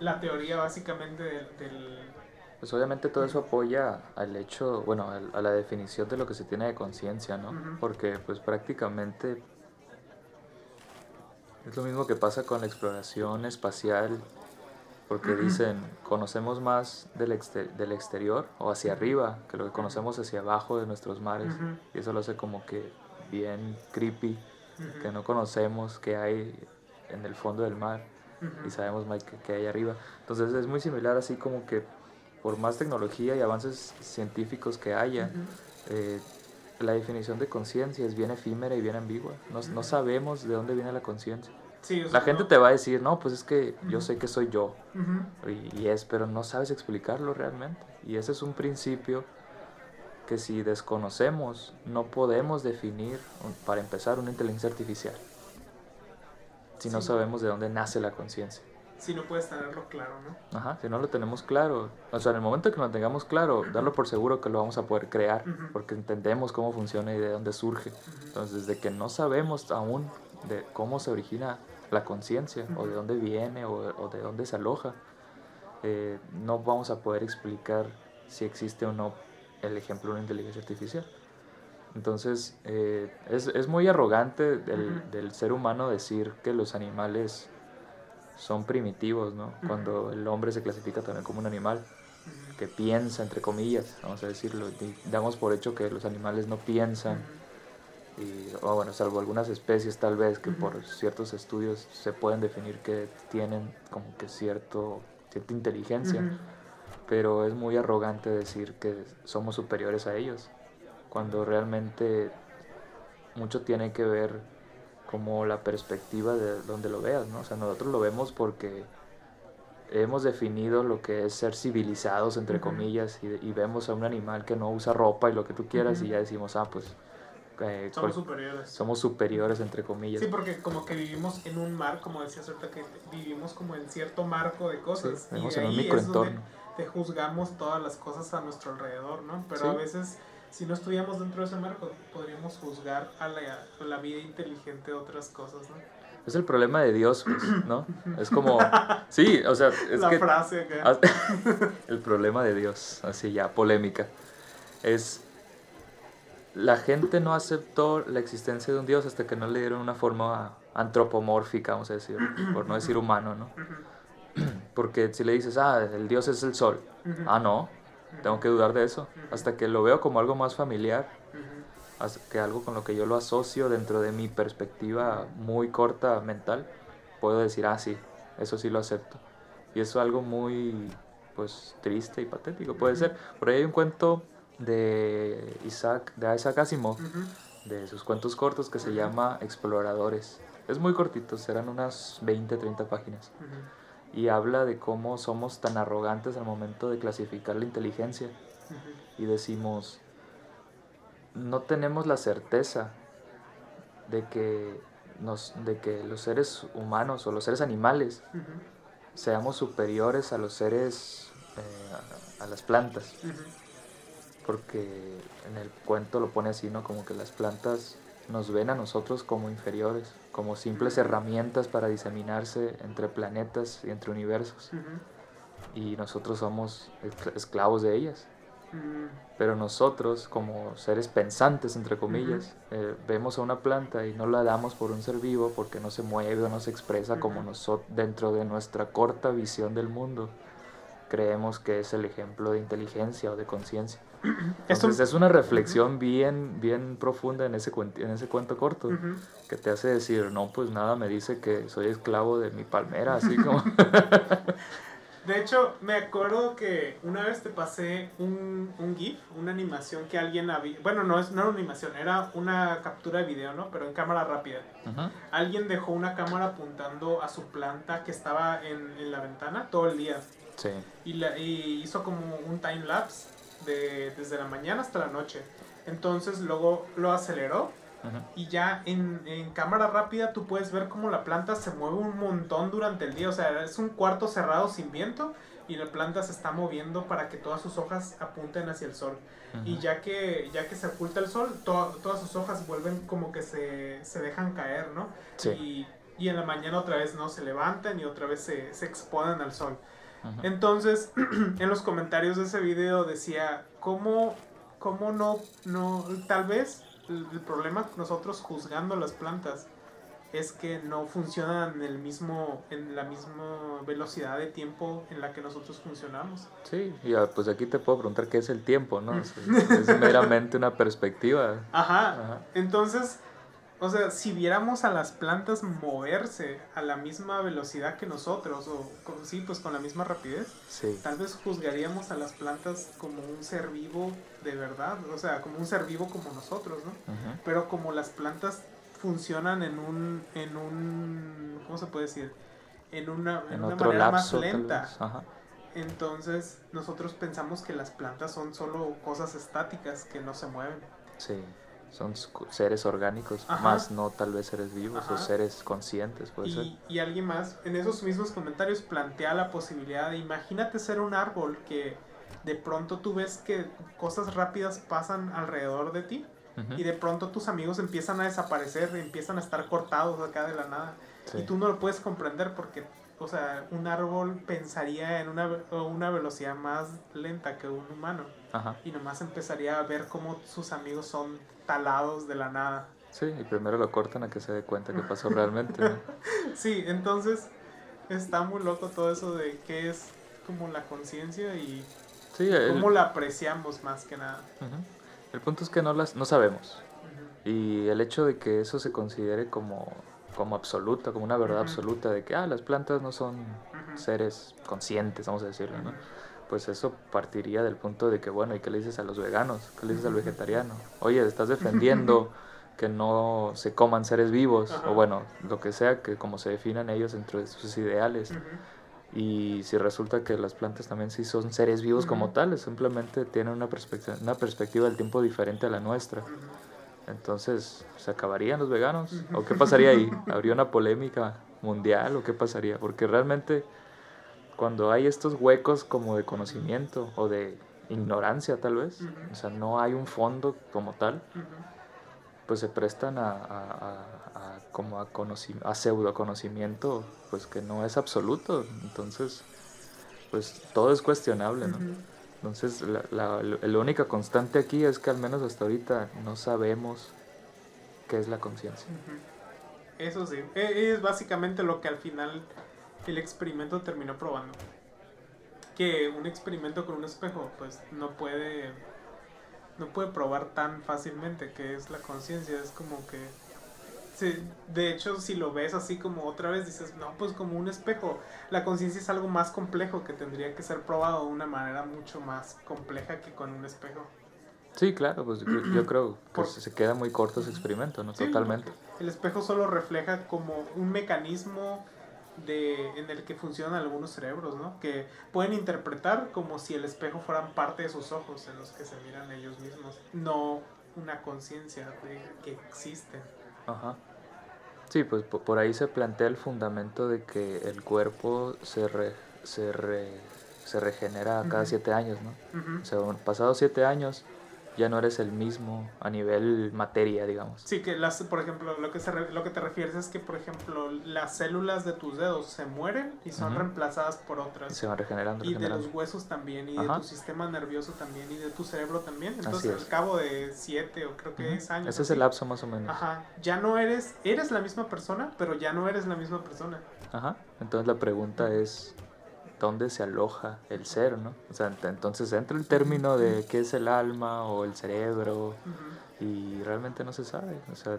la teoría básicamente del, del- Pues obviamente todo eso apoya al hecho, bueno, a la definición de lo que se tiene de conciencia, ¿no? Porque pues prácticamente es lo mismo que pasa con la exploración espacial, porque dicen, conocemos más del, exte- del exterior o hacia arriba que lo que conocemos hacia abajo de nuestros mares. Y eso lo hace como que bien creepy, Que no conocemos qué hay en el fondo del mar y sabemos más que, que hay arriba. Entonces es muy similar así como que por más tecnología y avances científicos que haya, eh, la definición de conciencia es bien efímera y bien ambigua. No, no sabemos de dónde viene la conciencia. Sí, o sea, La gente no- te va a decir, no, pues es que yo Ujú. sé que soy yo. Ujú. Y, y es, pero no sabes explicarlo realmente. Y ese es un principio que si desconocemos, no podemos definir, para empezar, una inteligencia artificial. Si no sabemos de dónde nace la conciencia. Si no puedes tenerlo claro, ¿no? Ajá, si no lo tenemos claro, o sea, en el momento que lo tengamos claro, darlo por seguro que lo vamos a poder crear, porque entendemos cómo funciona y de dónde surge. Entonces, de que no sabemos aún de cómo se origina la conciencia, o de dónde viene, o, o de dónde se aloja, eh, no vamos a poder explicar si existe o no el ejemplo de una inteligencia artificial. Entonces, eh, es, es muy arrogante del, Ujú. del ser humano decir que los animales son primitivos, ¿no? Ujú. Cuando el hombre se clasifica también como un animal que piensa, entre comillas, vamos a decirlo. y damos por hecho que los animales no piensan, y, o bueno, salvo algunas especies tal vez que por ciertos estudios se pueden definir que tienen como que cierto, cierta inteligencia. Pero es muy arrogante decir que somos superiores a ellos, cuando realmente mucho tiene que ver como la perspectiva de donde lo veas, ¿no? O sea, nosotros lo vemos porque hemos definido lo que es ser civilizados, entre Ujú. comillas, y, y vemos a un animal que no usa ropa y lo que tú quieras Ujú. y ya decimos, ah, pues eh, Somos superiores. somos superiores, entre comillas. Sí, porque como que vivimos en un mar, como decías ahorita, que vivimos como en cierto marco de cosas. Sí, y vivimos de en un ahí es microentorno. donde te juzgamos todas las cosas a nuestro alrededor, ¿no? Pero Sí. a veces, si no estuviéramos dentro de ese marco, podríamos juzgar a la, a la vida inteligente de otras cosas, ¿no? Es el problema de Dios, pues, ¿no? Es como, sí, o sea, es la que... frase. Ah, *laughs* El problema de Dios, así ya, polémica. Es. La gente no aceptó la existencia de un Dios hasta que no le dieron una forma antropomórfica, vamos a decir, por no decir humano, ¿no? Porque si le dices, ah, el Dios es el sol, ujú, ah, no, tengo que dudar de eso, hasta que lo veo como algo más familiar, hasta que algo con lo que yo lo asocio dentro de mi perspectiva muy corta mental, puedo decir, ah, sí, eso sí lo acepto. Y eso es algo muy, pues, triste y patético, puede ser. Por ahí hay un cuento de Isaac, de Isaac Asimov, de sus cuentos cortos que se llama Exploradores. Es muy cortito, serán unas 20, 30 páginas. ujú, Y habla de cómo somos tan arrogantes al momento de clasificar la inteligencia. Y decimos, no tenemos la certeza de que, nos, de que los seres humanos o los seres animales seamos superiores a los seres, eh, a, a las plantas, porque en el cuento lo pone así, ¿no? Como que las plantas nos ven a nosotros como inferiores, como simples herramientas para diseminarse entre planetas y entre universos, y nosotros somos escla- esclavos de ellas. Pero nosotros, como seres pensantes, entre comillas, eh, vemos a una planta y no la damos por un ser vivo porque no se mueve o no se expresa como nosotros dentro de nuestra corta visión del mundo. Creemos que es el ejemplo de inteligencia o de conciencia. *clears throat* Esto- Entonces es una reflexión bien, bien profunda en ese, en ese cuento corto que te hace decir, no, pues nada me dice que soy esclavo de mi palmera, así *laughs* como... De hecho, me acuerdo que una vez te pasé un, un GIF, una animación que alguien había. Bueno, no, es, no era una animación, era una captura de video, ¿no? Pero en cámara rápida. Alguien dejó una cámara apuntando a su planta que estaba en, en la ventana todo el día. Sí. Y, la, y hizo como un time lapse de, desde la mañana hasta la noche. Entonces luego lo aceleró y ya en, en cámara rápida tú puedes ver cómo la planta se mueve un montón durante el día. O sea, es un cuarto cerrado sin viento y la planta se está moviendo para que todas sus hojas apunten hacia el sol. Y ya que, ya que se oculta el sol, to- todas sus hojas vuelven como que se, se dejan caer, ¿no? Sí. Y, y en la mañana otra vez no se levantan y otra vez se, se exponen al sol. Entonces, *clears throat* en los comentarios de ese video decía, ¿cómo, cómo no, no, tal vez el, el problema nosotros juzgando las plantas es que no funcionan en el mismo, en la misma velocidad de tiempo en la que nosotros funcionamos. Sí, y pues aquí te puedo preguntar qué es el tiempo, ¿no? Es, es meramente una perspectiva. *laughs* Ajá. Ajá. Entonces, o sea, si viéramos a las plantas moverse a la misma velocidad que nosotros, o con- sí, pues con la misma rapidez, Sí, tal vez juzgaríamos a las plantas como un ser vivo de verdad, o sea, como un ser vivo como nosotros, ¿no? Ujú. Pero como las plantas funcionan en un, en un, ¿cómo se puede decir? En una, en en una manera lapso, más lenta. Ajá. Entonces, nosotros pensamos que las plantas son solo cosas estáticas que no se mueven. Sí, son seres orgánicos, Ajá. más no tal vez seres vivos o seres conscientes, puede ser. Y, alguien más en esos mismos comentarios plantea la posibilidad de imagínate ser un árbol que de pronto tú ves que cosas rápidas pasan alrededor de ti y de pronto tus amigos empiezan a desaparecer, empiezan a estar cortados acá de la nada Sí. y tú no lo puedes comprender porque, o sea, un árbol pensaría en una, una velocidad más lenta que un humano Ajá. y nomás empezaría a ver cómo sus amigos son talados de la nada. Sí, y primero lo cortan a que se dé cuenta que pasó realmente. ¿no? *laughs* Sí, entonces está muy loco todo eso de qué es como la conciencia y Sí, el, cómo la apreciamos más que nada. el punto es que no las no sabemos. Y el hecho de que eso se considere como, como absoluta, como una verdad absoluta, de que ah, las plantas no son seres conscientes, vamos a decirlo, ¿no? Pues eso partiría del punto de que, bueno, ¿y qué le dices a los veganos? ¿Qué le dices al vegetariano? Oye, estás defendiendo *laughs* que no se coman seres vivos, Ajá. o bueno, lo que sea, que como se definan ellos dentro de sus ideales. Y si resulta que las plantas también sí son seres vivos como tales, simplemente tienen una perspectiva, una perspectiva del tiempo diferente a la nuestra. Entonces, ¿se acabarían los veganos? ¿O qué pasaría ahí? *laughs* ¿Habría una polémica mundial o qué pasaría? Porque realmente cuando hay estos huecos como de conocimiento o de ignorancia tal vez, o sea, no hay un fondo como tal, pues se prestan a, a- a- a como a, pseudo conocimiento, pues que no es absoluto. Entonces, pues todo es cuestionable, ¿no? Entonces, la, la, la única constante aquí es que al menos hasta ahorita no sabemos qué es la conciencia. Eso sí, e- es básicamente lo que al final el experimento terminó probando. Que un experimento con un espejo, pues no puede, no puede probar tan fácilmente que es la conciencia. Es como que, sí, de hecho, si lo ves así como otra vez, dices, no, pues como un espejo. La conciencia es algo más complejo que tendría que ser probado de una manera mucho más compleja que con un espejo. Sí, claro, pues yo, yo creo que Por- se queda muy corto ese experimento, ¿no? Sí, Totalmente. El espejo solo refleja como un mecanismo de, en el que funcionan algunos cerebros, ¿no? Que pueden interpretar como si el espejo fueran parte de sus ojos en los que se miran ellos mismos, no una conciencia de que existen. Ajá. Sí, pues po- por ahí se plantea el fundamento de que el cuerpo se, re- se, re- se regenera cada siete años, ¿no? O sea, pasados siete años ya no eres el mismo a nivel materia, digamos. Sí, que las, por ejemplo, lo que, se re- lo que te refieres es que, por ejemplo, las células de tus dedos se mueren y son reemplazadas por Y otras. se van regenerando, Y de los huesos también, y Ajá. de tu sistema nervioso también, y de tu cerebro también. Entonces, es. al cabo de siete o creo que Ujú. 10 años. Ese es el lapso más o menos. Ajá, ya no eres, eres la misma persona, pero ya no eres la misma persona. Ajá. Entonces la pregunta es, ¿dónde se aloja el ser, no? O sea, ent- entonces entra el término de qué es el alma o el cerebro Ujú, y realmente no se sabe. O sea,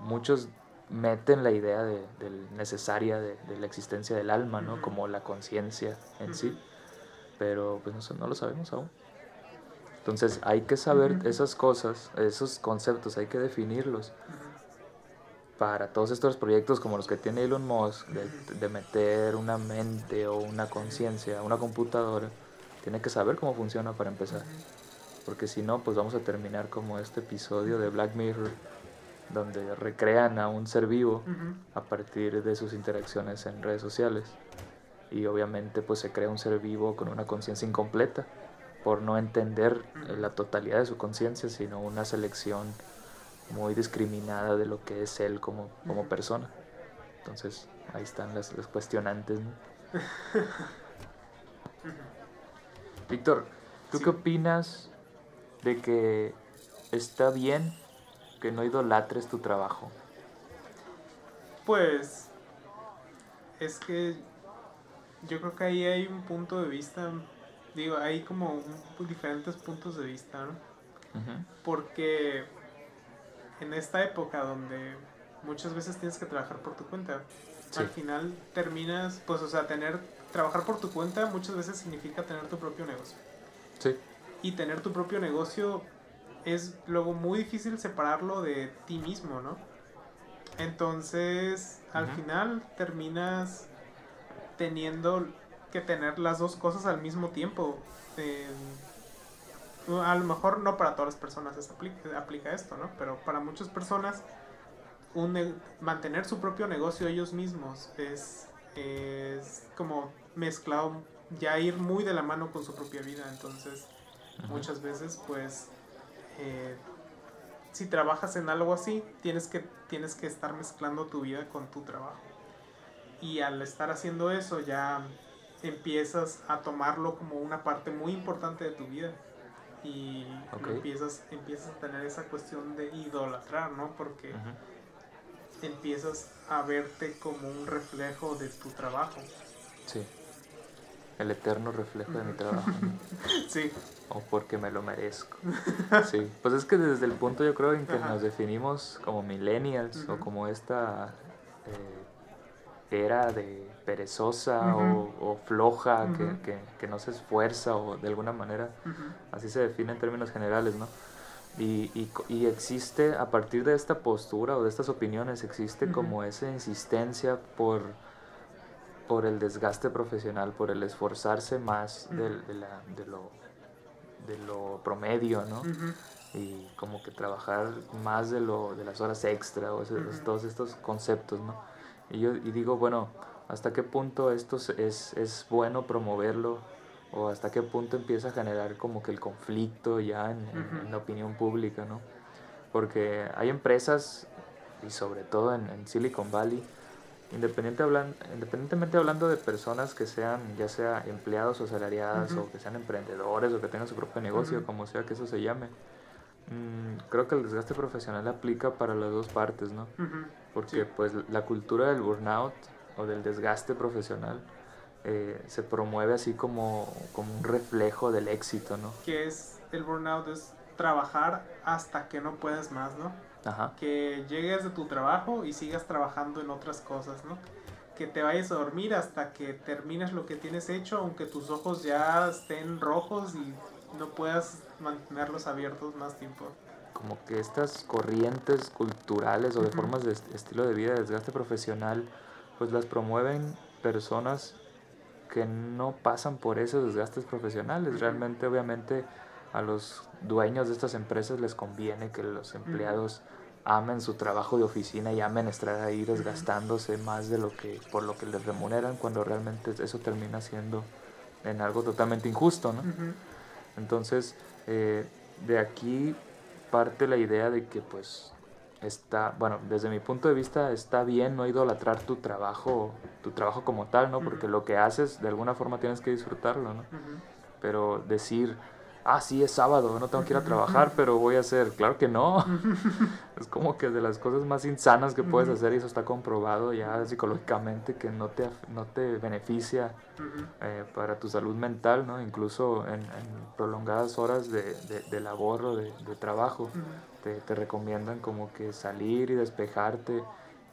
muchos meten la idea de, del- necesaria de, de la existencia del alma, ¿no? Ujú. Como la conciencia en sí, Ujú. pero pues no, no lo sabemos aún. Entonces hay que saber esas cosas, esos conceptos, hay que definirlos para todos estos proyectos como los que tiene Elon Musk, de, de meter una mente o una conciencia a una computadora, tiene que saber cómo funciona para empezar. Porque si no, pues vamos a terminar como este episodio de Black Mirror, donde recrean a un ser vivo a partir de sus interacciones en redes sociales. Y obviamente pues se crea un ser vivo con una conciencia incompleta, por no entender la totalidad de su conciencia, sino una selección muy discriminada de lo que es él como, como persona. Entonces ahí están las, los cuestionantes. ¿no? *laughs* Víctor, ¿tú Sí. qué opinas de que está bien que no idolatres tu trabajo? Pues es que yo creo que ahí hay un punto de vista, digo, hay como un- diferentes puntos de vista, ¿no? Porque en esta época donde muchas veces tienes que trabajar por tu cuenta, Sí. al final terminas, pues, o sea, tener, trabajar por tu cuenta muchas veces significa tener tu propio negocio. Sí, Y tener tu propio negocio es luego muy difícil separarlo de ti mismo, ¿no? Entonces, al final terminas teniendo que tener las dos cosas al mismo tiempo. Eh, a lo mejor no para todas las personas se aplica, aplica esto, ¿no? Pero para muchas personas un ne- mantener su propio negocio ellos mismos es, es como mezclado, ya ir muy de la mano con su propia vida. Entonces, muchas veces pues eh, si trabajas en algo así tienes que tienes que estar mezclando tu vida con tu trabajo y al estar haciendo eso ya empiezas a tomarlo como una parte muy importante de tu vida y empiezas empiezas a tener esa cuestión de idolatrar no porque empiezas a verte como un reflejo de tu trabajo Sí. El eterno reflejo de mi trabajo. ¿no? *laughs* sí O porque me lo merezco. Sí. Pues es que desde el punto yo creo en que Ajá. nos definimos como millennials o como esta eh, era de perezosa o, o floja que, Ujú. que, que no se esfuerza o de alguna manera Ujú. así se define en términos generales, ¿no? Y, y, y existe, a partir de esta postura o de estas opiniones, existe como esa insistencia por, por el desgaste profesional, por el esforzarse más del- de, la- de lo, de lo promedio, ¿no? Y como que trabajar más de, lo, de las horas extra, o ese- todos estos conceptos, ¿no? Y yo y digo, bueno, ¿hasta qué punto esto es, es, bueno promoverlo? ¿O hasta qué punto empieza a generar como que el conflicto ya en, en- Ujú. en la opinión pública, ¿no? Porque hay empresas, y sobre todo en, en Silicon Valley, independiente hablan, independientemente hablando de personas que sean ya sea empleados o salariadas Ujú. o que sean emprendedores o que tengan su propio negocio, como sea que eso se llame, mm, creo que el desgaste profesional aplica para las dos partes, ¿no? Porque Sí. pues la cultura del burnout o del desgaste profesional eh, se promueve así como, como un reflejo del éxito, ¿no? que es el burnout es trabajar hasta que no puedes más, ¿no? Ajá. Que llegues de tu trabajo y sigas trabajando en otras cosas, ¿no? Que te vayas a dormir hasta que termines lo que tienes hecho, aunque tus ojos ya estén rojos y no puedas mantenerlos abiertos más tiempo. Como que estas corrientes culturales o de formas de est- estilo de vida, de desgaste profesional, pues las promueven personas que no pasan por esos desgastes profesionales. Realmente, obviamente, a los dueños de estas empresas les conviene que los empleados amen su trabajo de oficina y amen estar ahí desgastándose más de lo que por lo que les remuneran cuando realmente eso termina siendo en algo totalmente injusto, ¿no? Entonces, eh, de aquí parte la idea de que pues está, bueno, desde mi punto de vista está bien no idolatrar tu trabajo, tu trabajo como tal, ¿no? Porque lo que haces de alguna forma tienes que disfrutarlo, ¿no? Pero decir, ah, sí, es sábado, no tengo que ir a trabajar, pero voy a hacer, claro que no. *laughs* es como que de las cosas más insanas que puedes hacer y eso está comprobado ya psicológicamente que no te, no te beneficia eh, para tu salud mental, ¿no? Incluso en, en prolongadas horas de, de, de labor o de, de trabajo. Te, te recomiendan como que salir y despejarte,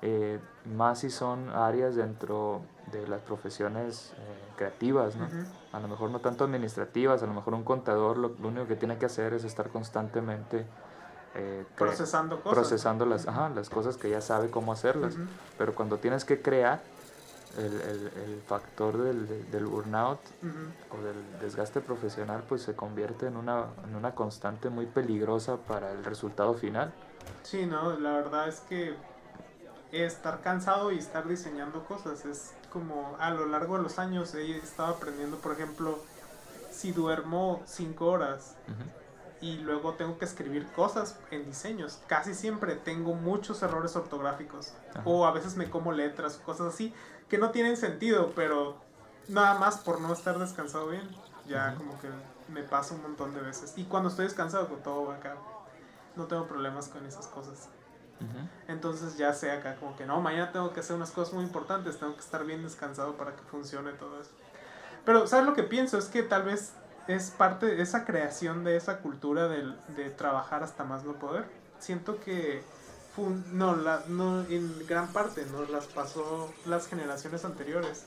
eh, más si son áreas dentro de las profesiones eh, creativas, ¿no? Ujú. A lo mejor no tanto administrativas, a lo mejor un contador lo, lo único que tiene que hacer es estar constantemente eh, Procesando cosas. procesando las, Ujú. ajá, las cosas que ya sabe cómo hacerlas. Ujú. Pero cuando tienes que crear, el, el- el factor del, burnout o del desgaste profesional pues se convierte en una, en una constante muy peligrosa para el resultado final. Sí, no, la verdad es que estar cansado y estar diseñando cosas es como a lo largo de los años he estado aprendiendo, por ejemplo, si duermo cinco horas Ujú. y luego tengo que escribir cosas en diseños, casi siempre tengo muchos errores ortográficos Ajá. o a veces me como letras o cosas así que no tienen sentido, pero nada más por no estar descansado bien. Ya como que me pasa un montón de veces. Y cuando estoy descansado, con todo va acá. No tengo problemas con esas cosas. Entonces ya sé acá como que no, mañana tengo que hacer unas cosas muy importantes, tengo que estar bien descansado para que funcione todo eso. Pero, ¿sabes lo que pienso? Es que tal vez es parte de esa creación de esa cultura de, de trabajar hasta más no poder. Siento que no, la, no, en gran parte nos las pasó las generaciones anteriores.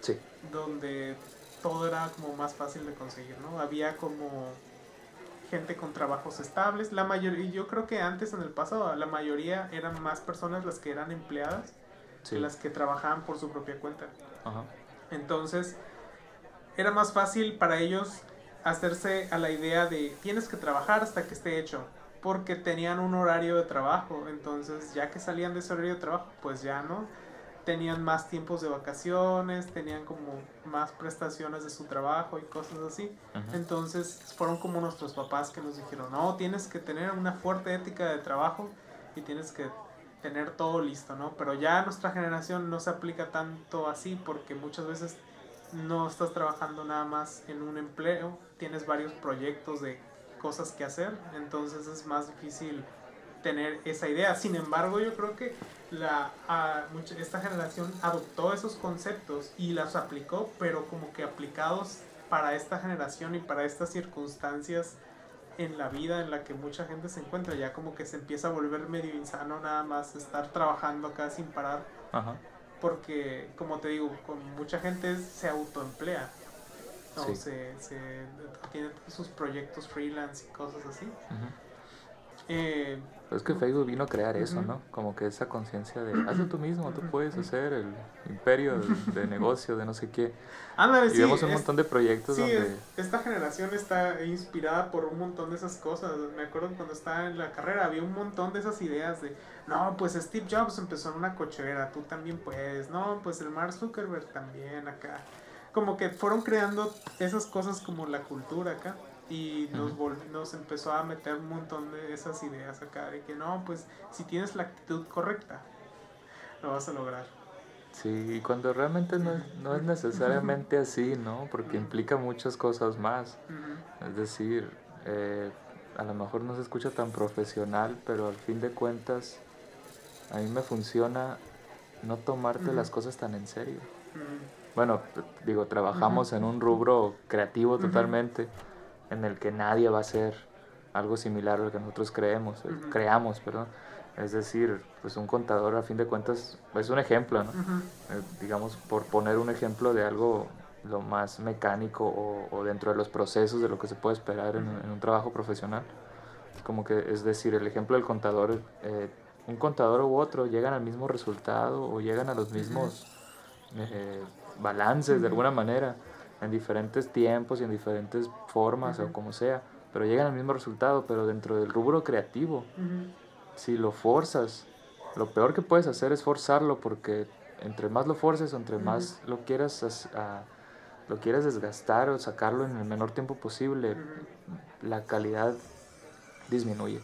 Sí. Donde todo era como más fácil de conseguir, ¿no? Había como gente con trabajos estables. La mayoría, yo creo que antes en el pasado la mayoría eran más personas las que eran empleadas que las que trabajaban por su propia cuenta. Entonces, era más fácil para ellos hacerse a la idea de tienes que trabajar hasta que esté hecho porque tenían un horario de trabajo, entonces ya que salían de ese horario de trabajo, pues ya no, tenían más tiempos de vacaciones, tenían como más prestaciones de su trabajo y cosas así. Entonces fueron como nuestros papás que nos dijeron, no, tienes que tener una fuerte ética de trabajo y tienes que tener todo listo, ¿no? Pero ya nuestra generación no se aplica tanto así porque muchas veces no estás trabajando nada más en un empleo, tienes varios proyectos de cosas que hacer, entonces es más difícil tener esa idea. Sin embargo, yo creo que la, esta generación adoptó esos conceptos y las aplicó, pero como que aplicados para esta generación y para estas circunstancias en la vida en la que mucha gente se encuentra, ya como que se empieza a volver medio insano nada más estar trabajando acá sin parar. Porque, como te digo, con mucha gente se autoemplea o se, se, tiene sus proyectos freelance y cosas así. Eh, es que Facebook vino a crear eso, ¿no? Como que esa conciencia de hazlo tú mismo, tú puedes hacer el imperio de, negocio, de no sé qué. y vemos un montón de proyectos sí, esta generación está inspirada por un montón de esas cosas. Me acuerdo cuando estaba en la carrera había un montón de esas ideas de, no, pues Steve Jobs empezó en una cochera, tú también puedes, no, pues el Mark Zuckerberg también acá como que fueron creando esas cosas como la cultura acá y nos, nos empezó a meter un montón de esas ideas acá de que no, pues si tienes la actitud correcta, lo vas a lograr. Sí, y cuando realmente no, no es necesariamente así, ¿no? Porque implica muchas cosas más. Es decir, eh, a lo mejor no se escucha tan profesional, pero al fin de cuentas, a mí me funciona no tomarte las cosas tan en serio bueno, digo, trabajamos en un rubro creativo totalmente, en el que nadie va a hacer algo similar a lo que nosotros creemos, eh, creamos, perdón. Es decir, pues un contador a fin de cuentas es un ejemplo, ¿no? Eh, digamos, por poner un ejemplo de algo lo más mecánico o, dentro de los procesos de lo que se puede esperar en, un trabajo profesional. Como que, es decir, el ejemplo del contador, eh, un contador u otro llegan al mismo resultado o llegan a los mismos balances de alguna manera, en diferentes tiempos y en diferentes formas o como sea, pero llegan al mismo resultado, pero dentro del rubro creativo, si lo forzas, lo peor que puedes hacer es forzarlo porque entre más lo forces o entre más lo quieras lo quieras desgastar o sacarlo en el menor tiempo posible, la calidad disminuye.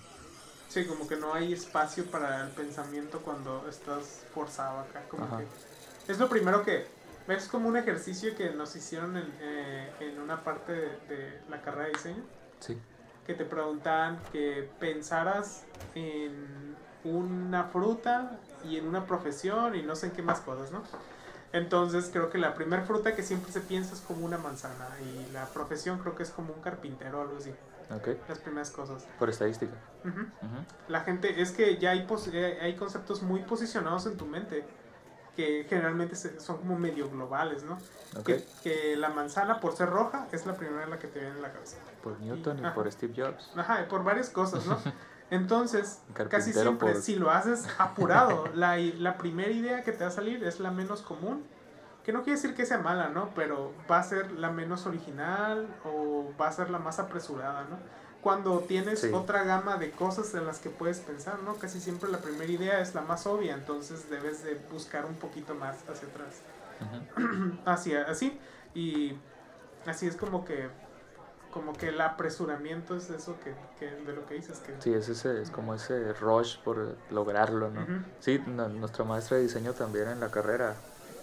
Sí, como que no hay espacio para el pensamiento cuando estás forzado acá. Como que es lo primero que es como un ejercicio que nos hicieron en, eh, en una parte de, la carrera de diseño. Sí. Que te preguntaban que pensaras en una fruta y en una profesión y no sé en qué más cosas, ¿no? Entonces creo que la primera fruta que siempre se piensa es como una manzana y la profesión creo que es como un carpintero o algo así. Okay. Las primeras cosas. Por estadística. La gente, es que ya hay, eh, hay conceptos muy posicionados en tu mente que generalmente son como medio globales, ¿no? Que, la manzana, por ser roja, es la primera en la que te viene en la cabeza. Por Newton y, por Steve Jobs. Ajá, por varias cosas, ¿no? *laughs* Entonces, casi siempre, si lo haces apurado, *laughs* la, la primera idea que te va a salir es la menos común, que no quiere decir que sea mala, ¿no? Pero va a ser la menos original o va a ser la más apresurada, ¿no? Cuando tienes otra gama de cosas en las que puedes pensar, ¿no? Casi siempre la primera idea es la más obvia, entonces debes de buscar un poquito más hacia atrás. *clears throat* así, así, y así es como que como que el apresuramiento es eso que, que de lo que dices que sí es ese es como ese rush por lograrlo no sí nuestra maestra de diseño también en la carrera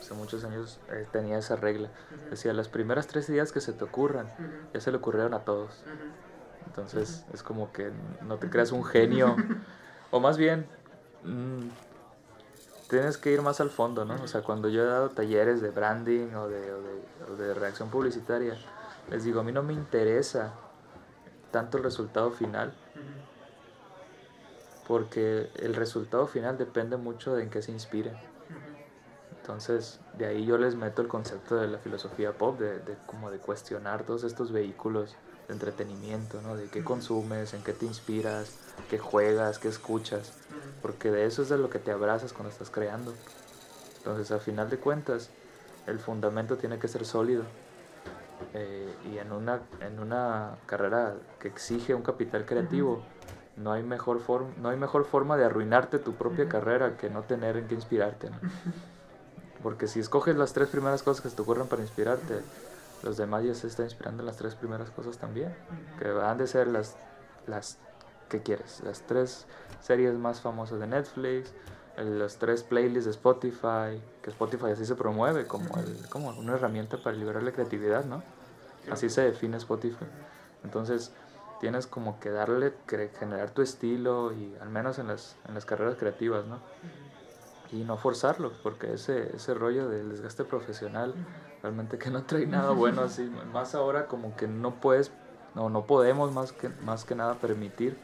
hace muchos años eh, tenía esa regla. Decía, las primeras tres ideas que se te ocurran, ya se le ocurrieron a todos. Entonces es como que no te creas un genio. o más bien, mm, tienes que ir más al fondo, ¿no? O sea, cuando yo he dado talleres de branding o de, o de, reacción publicitaria, les digo, a mí no me interesa tanto el resultado final, porque el resultado final depende mucho de en qué se inspiren. Entonces, de ahí yo les meto el concepto de la filosofía pop, de, de como de cuestionar todos estos vehículos de entretenimiento, ¿no? De qué consumes, en qué te inspiras, qué juegas, qué escuchas, porque de eso es de lo que te abrazas cuando estás creando. Entonces, al final de cuentas, el fundamento tiene que ser sólido. Eh, y en una, en una carrera que exige un capital creativo, no, hay mejor forma, no hay mejor forma de arruinarte tu propia carrera que no tener en qué inspirarte. Porque si escoges las tres primeras cosas que se te ocurren para inspirarte, los demás ya se están inspirando en las tres primeras cosas también, que van de ser las, las que quieres, las tres series más famosas de Netflix, los tres playlists de Spotify, que Spotify así se promueve como, el, como una herramienta para liberar la creatividad, ¿no? Así se define Spotify. Entonces, tienes como que darle, generar tu estilo y al menos en las, en las carreras creativas, ¿no? Y no forzarlo, porque ese, ese rollo del desgaste profesional realmente que no trae nada bueno así, más ahora como que no puedes, no, no podemos más que, más que nada permitir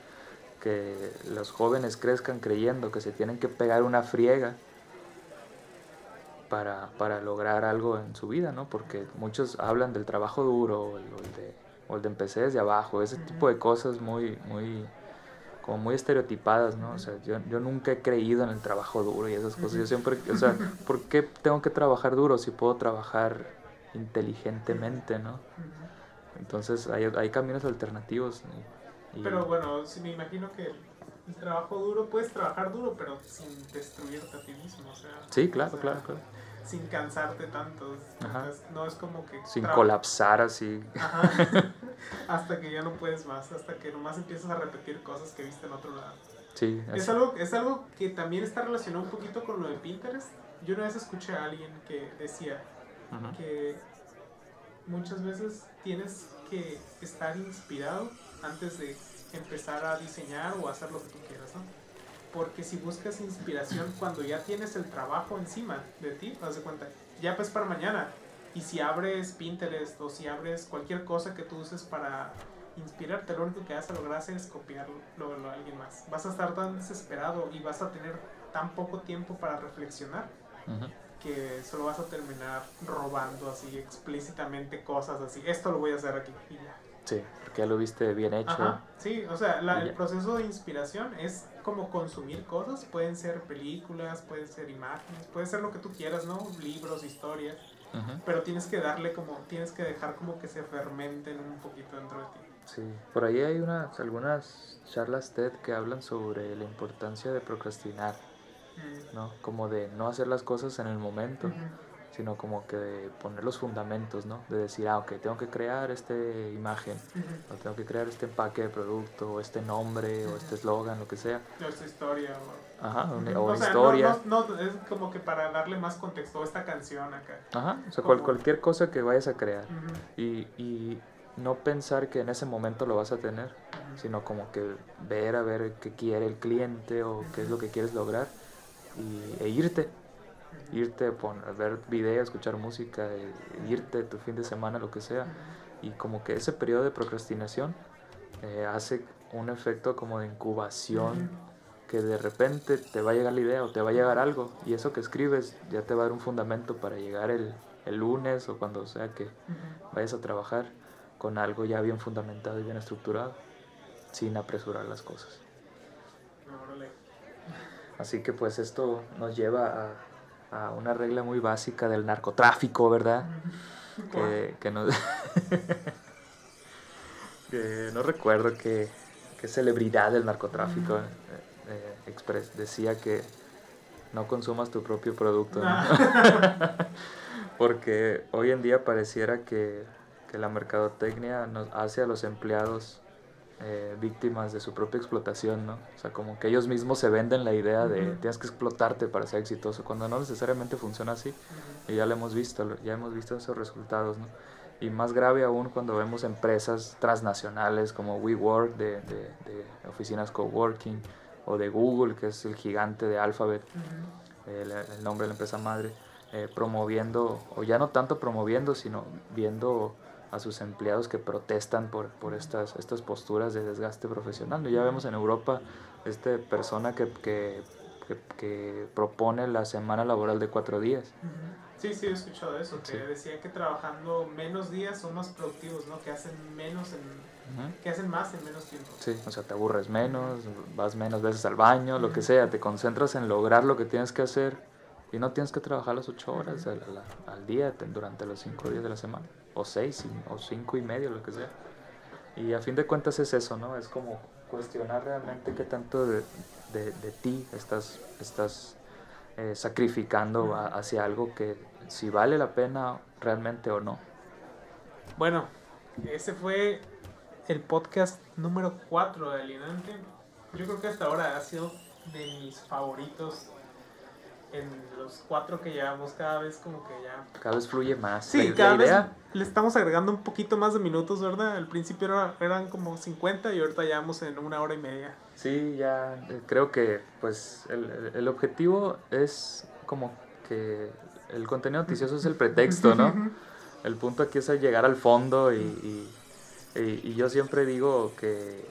que los jóvenes crezcan creyendo que se tienen que pegar una friega para, para lograr algo en su vida, ¿no? Porque muchos hablan del trabajo duro o el, de, o el de empecé desde abajo, ese tipo de cosas muy, muy, como muy estereotipadas, ¿no? O sea, yo, yo nunca he creído en el trabajo duro y esas cosas. Yo siempre, o sea, *laughs* ¿por qué tengo que trabajar duro si puedo trabajar inteligentemente, ¿no? Entonces hay, hay caminos alternativos. Pero bueno, si me imagino que el trabajo duro, puedes trabajar duro, pero sin destruirte a ti mismo, o sea. Sí, claro, claro, claro. Sin cansarte tanto. no es como que. Sin colapsar así. Ajá. *laughs* hasta que ya no puedes más, hasta que nomás empiezas a repetir cosas que viste en otro lado. Sí, es algo, es algo que también está relacionado un poquito con lo de Pinterest. Yo una vez escuché a alguien que decía que muchas veces tienes que estar inspirado antes de empezar a diseñar o hacer lo que tú quieras, ¿no? Porque si buscas inspiración cuando ya tienes el trabajo encima de ti, cuenta, ya pues para mañana, y si abres Pinterest o si abres cualquier cosa que tú uses para inspirarte, lo único que vas a lograr es copiarlo a alguien más. Vas a estar tan desesperado y vas a tener tan poco tiempo para reflexionar que solo vas a terminar robando así explícitamente cosas así. Esto lo voy a hacer aquí y ya. Sí, porque ya lo viste bien hecho. Sí, o sea, el proceso de inspiración es como consumir cosas. Pueden ser películas, pueden ser imágenes, puede ser lo que tú quieras, ¿no? Libros, historias pero tienes que darle como, tienes que dejar como que se fermenten un poquito dentro de ti. Sí, por ahí hay unas, algunas charlas TED que hablan sobre la importancia de procrastinar, mm. ¿no? Como de no hacer las cosas en el momento sino como que de poner los fundamentos, ¿no? De decir, ah, ok, tengo que crear esta imagen, o tengo que crear este empaque de producto, o este nombre, o este eslogan, lo que sea. O esta historia, o... Ajá, o, historia. No, no, es como que para darle más contexto a esta canción acá. Ajá, o sea, cualquier cosa que vayas a crear. y, y no pensar que en ese momento lo vas a tener, sino como que ver a ver qué quiere el cliente o qué es lo que quieres lograr y, e irte irte a ver videos, escuchar música, eh, irte tu fin de semana, lo que sea. Y como que ese periodo de procrastinación eh, hace un efecto como de incubación, que de repente te va a llegar la idea o te va a llegar algo, y eso que escribes ya te va a dar un fundamento para llegar el, el lunes o cuando sea que vayas a trabajar con algo ya bien fundamentado y bien estructurado, sin apresurar las cosas. Así que pues esto nos lleva a a una regla muy básica del narcotráfico, ¿verdad? Que, que, no, *laughs* que no recuerdo qué, celebridad del narcotráfico eh, eh, decía que no consumas tu propio producto. *laughs* Porque hoy en día pareciera que, que, la mercadotecnia nos hace a los empleados eh, víctimas de su propia explotación, ¿no? O sea, como que ellos mismos se venden la idea de Ujú. tienes que explotarte para ser exitoso, cuando no necesariamente funciona así. Y ya lo hemos visto, ya hemos visto esos resultados, ¿no? Y más grave aún cuando vemos empresas transnacionales como WeWork de, de, de oficinas coworking o de Google, que es el gigante de Alphabet, Ujú. el, el nombre de la empresa madre, eh, promoviendo, o ya no tanto promoviendo, sino viendo a sus empleados que protestan por, por estas, estas posturas de desgaste profesional. Ya vemos en Europa esta persona que, que, que- que propone la semana laboral de cuatro días. Sí, sí, he escuchado eso, que Sí. decía que trabajando menos días son más productivos, ¿no? Que hacen menos en, que hacen más en menos tiempo. Sí, o sea, te aburres menos, vas menos veces al baño, lo que sea, te concentras en lograr lo que tienes que hacer y no tienes que trabajar las ocho horas al, al- al día te- durante los cinco días de la semana, o seis, o cinco y medio, lo que sea. Y a fin de cuentas es eso, ¿no? Es como cuestionar realmente qué tanto de, de- de ti estás, estás eh, sacrificando hacia algo que si vale la pena realmente o no. Bueno, ese fue el podcast número 4 de Alienante. Yo creo que hasta ahora ha sido de mis favoritos en los cuatro que llevamos cada vez como que ya... Cada vez fluye más. Sí, la, cada la idea, vez le estamos agregando un poquito más de minutos, ¿verdad? Al principio era- eran como 50 y ahorita ya vamos en una hora y media. Sí, ya eh, creo que pues el, el- objetivo es como que el contenido noticioso es el pretexto, ¿no? *laughs* El punto aquí es llegar al fondo y, y- y- y yo siempre digo que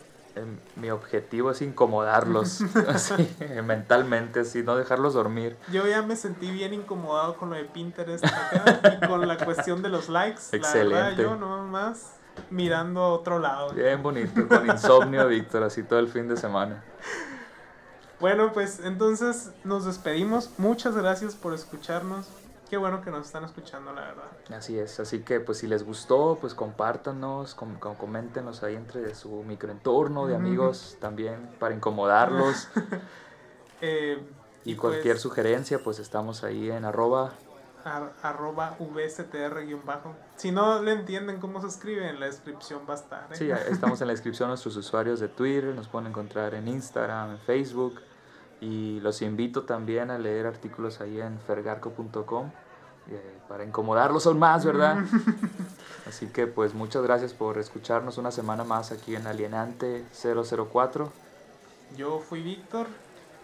mi objetivo es incomodarlos *laughs* así, mentalmente, así, no dejarlos dormir. Yo ya me sentí bien incomodado con lo de Pinterest acá y con la cuestión de los likes. La Excelente. verdad, yo nomás mirando a otro lado. Bien bonito, con insomnio, Víctor, así todo el fin de semana. Bueno, pues entonces nos despedimos. Muchas gracias por escucharnos. Qué bueno que nos están escuchando, la verdad. Así es, así que pues si les gustó, pues compártanos, com- com- coméntenos ahí entre su microentorno de amigos también para incomodarlos. *laughs* Eh, y pues, cualquier sugerencia, pues estamos ahí en arroba. ar- arroba vstr-bajo. Si no le entienden cómo se escribe, en la descripción va a estar. ¿eh? Sí, estamos en la descripción nuestros usuarios de Twitter, nos pueden encontrar en Instagram, en Facebook. Y los invito también a leer artículos ahí en fergarco.com eh, para incomodarlos aún más, ¿verdad? *laughs* Así que pues muchas gracias por escucharnos una semana más aquí en Alienante 004. Yo fui Víctor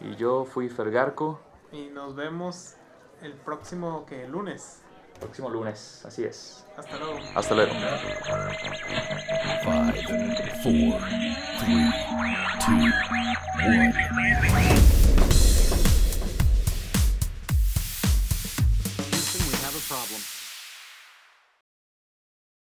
Y yo fui Fergarco. y nos vemos el próximo que lunes. Próximo lunes, así es. Hasta luego. Hasta luego. Five, four, three, two, one.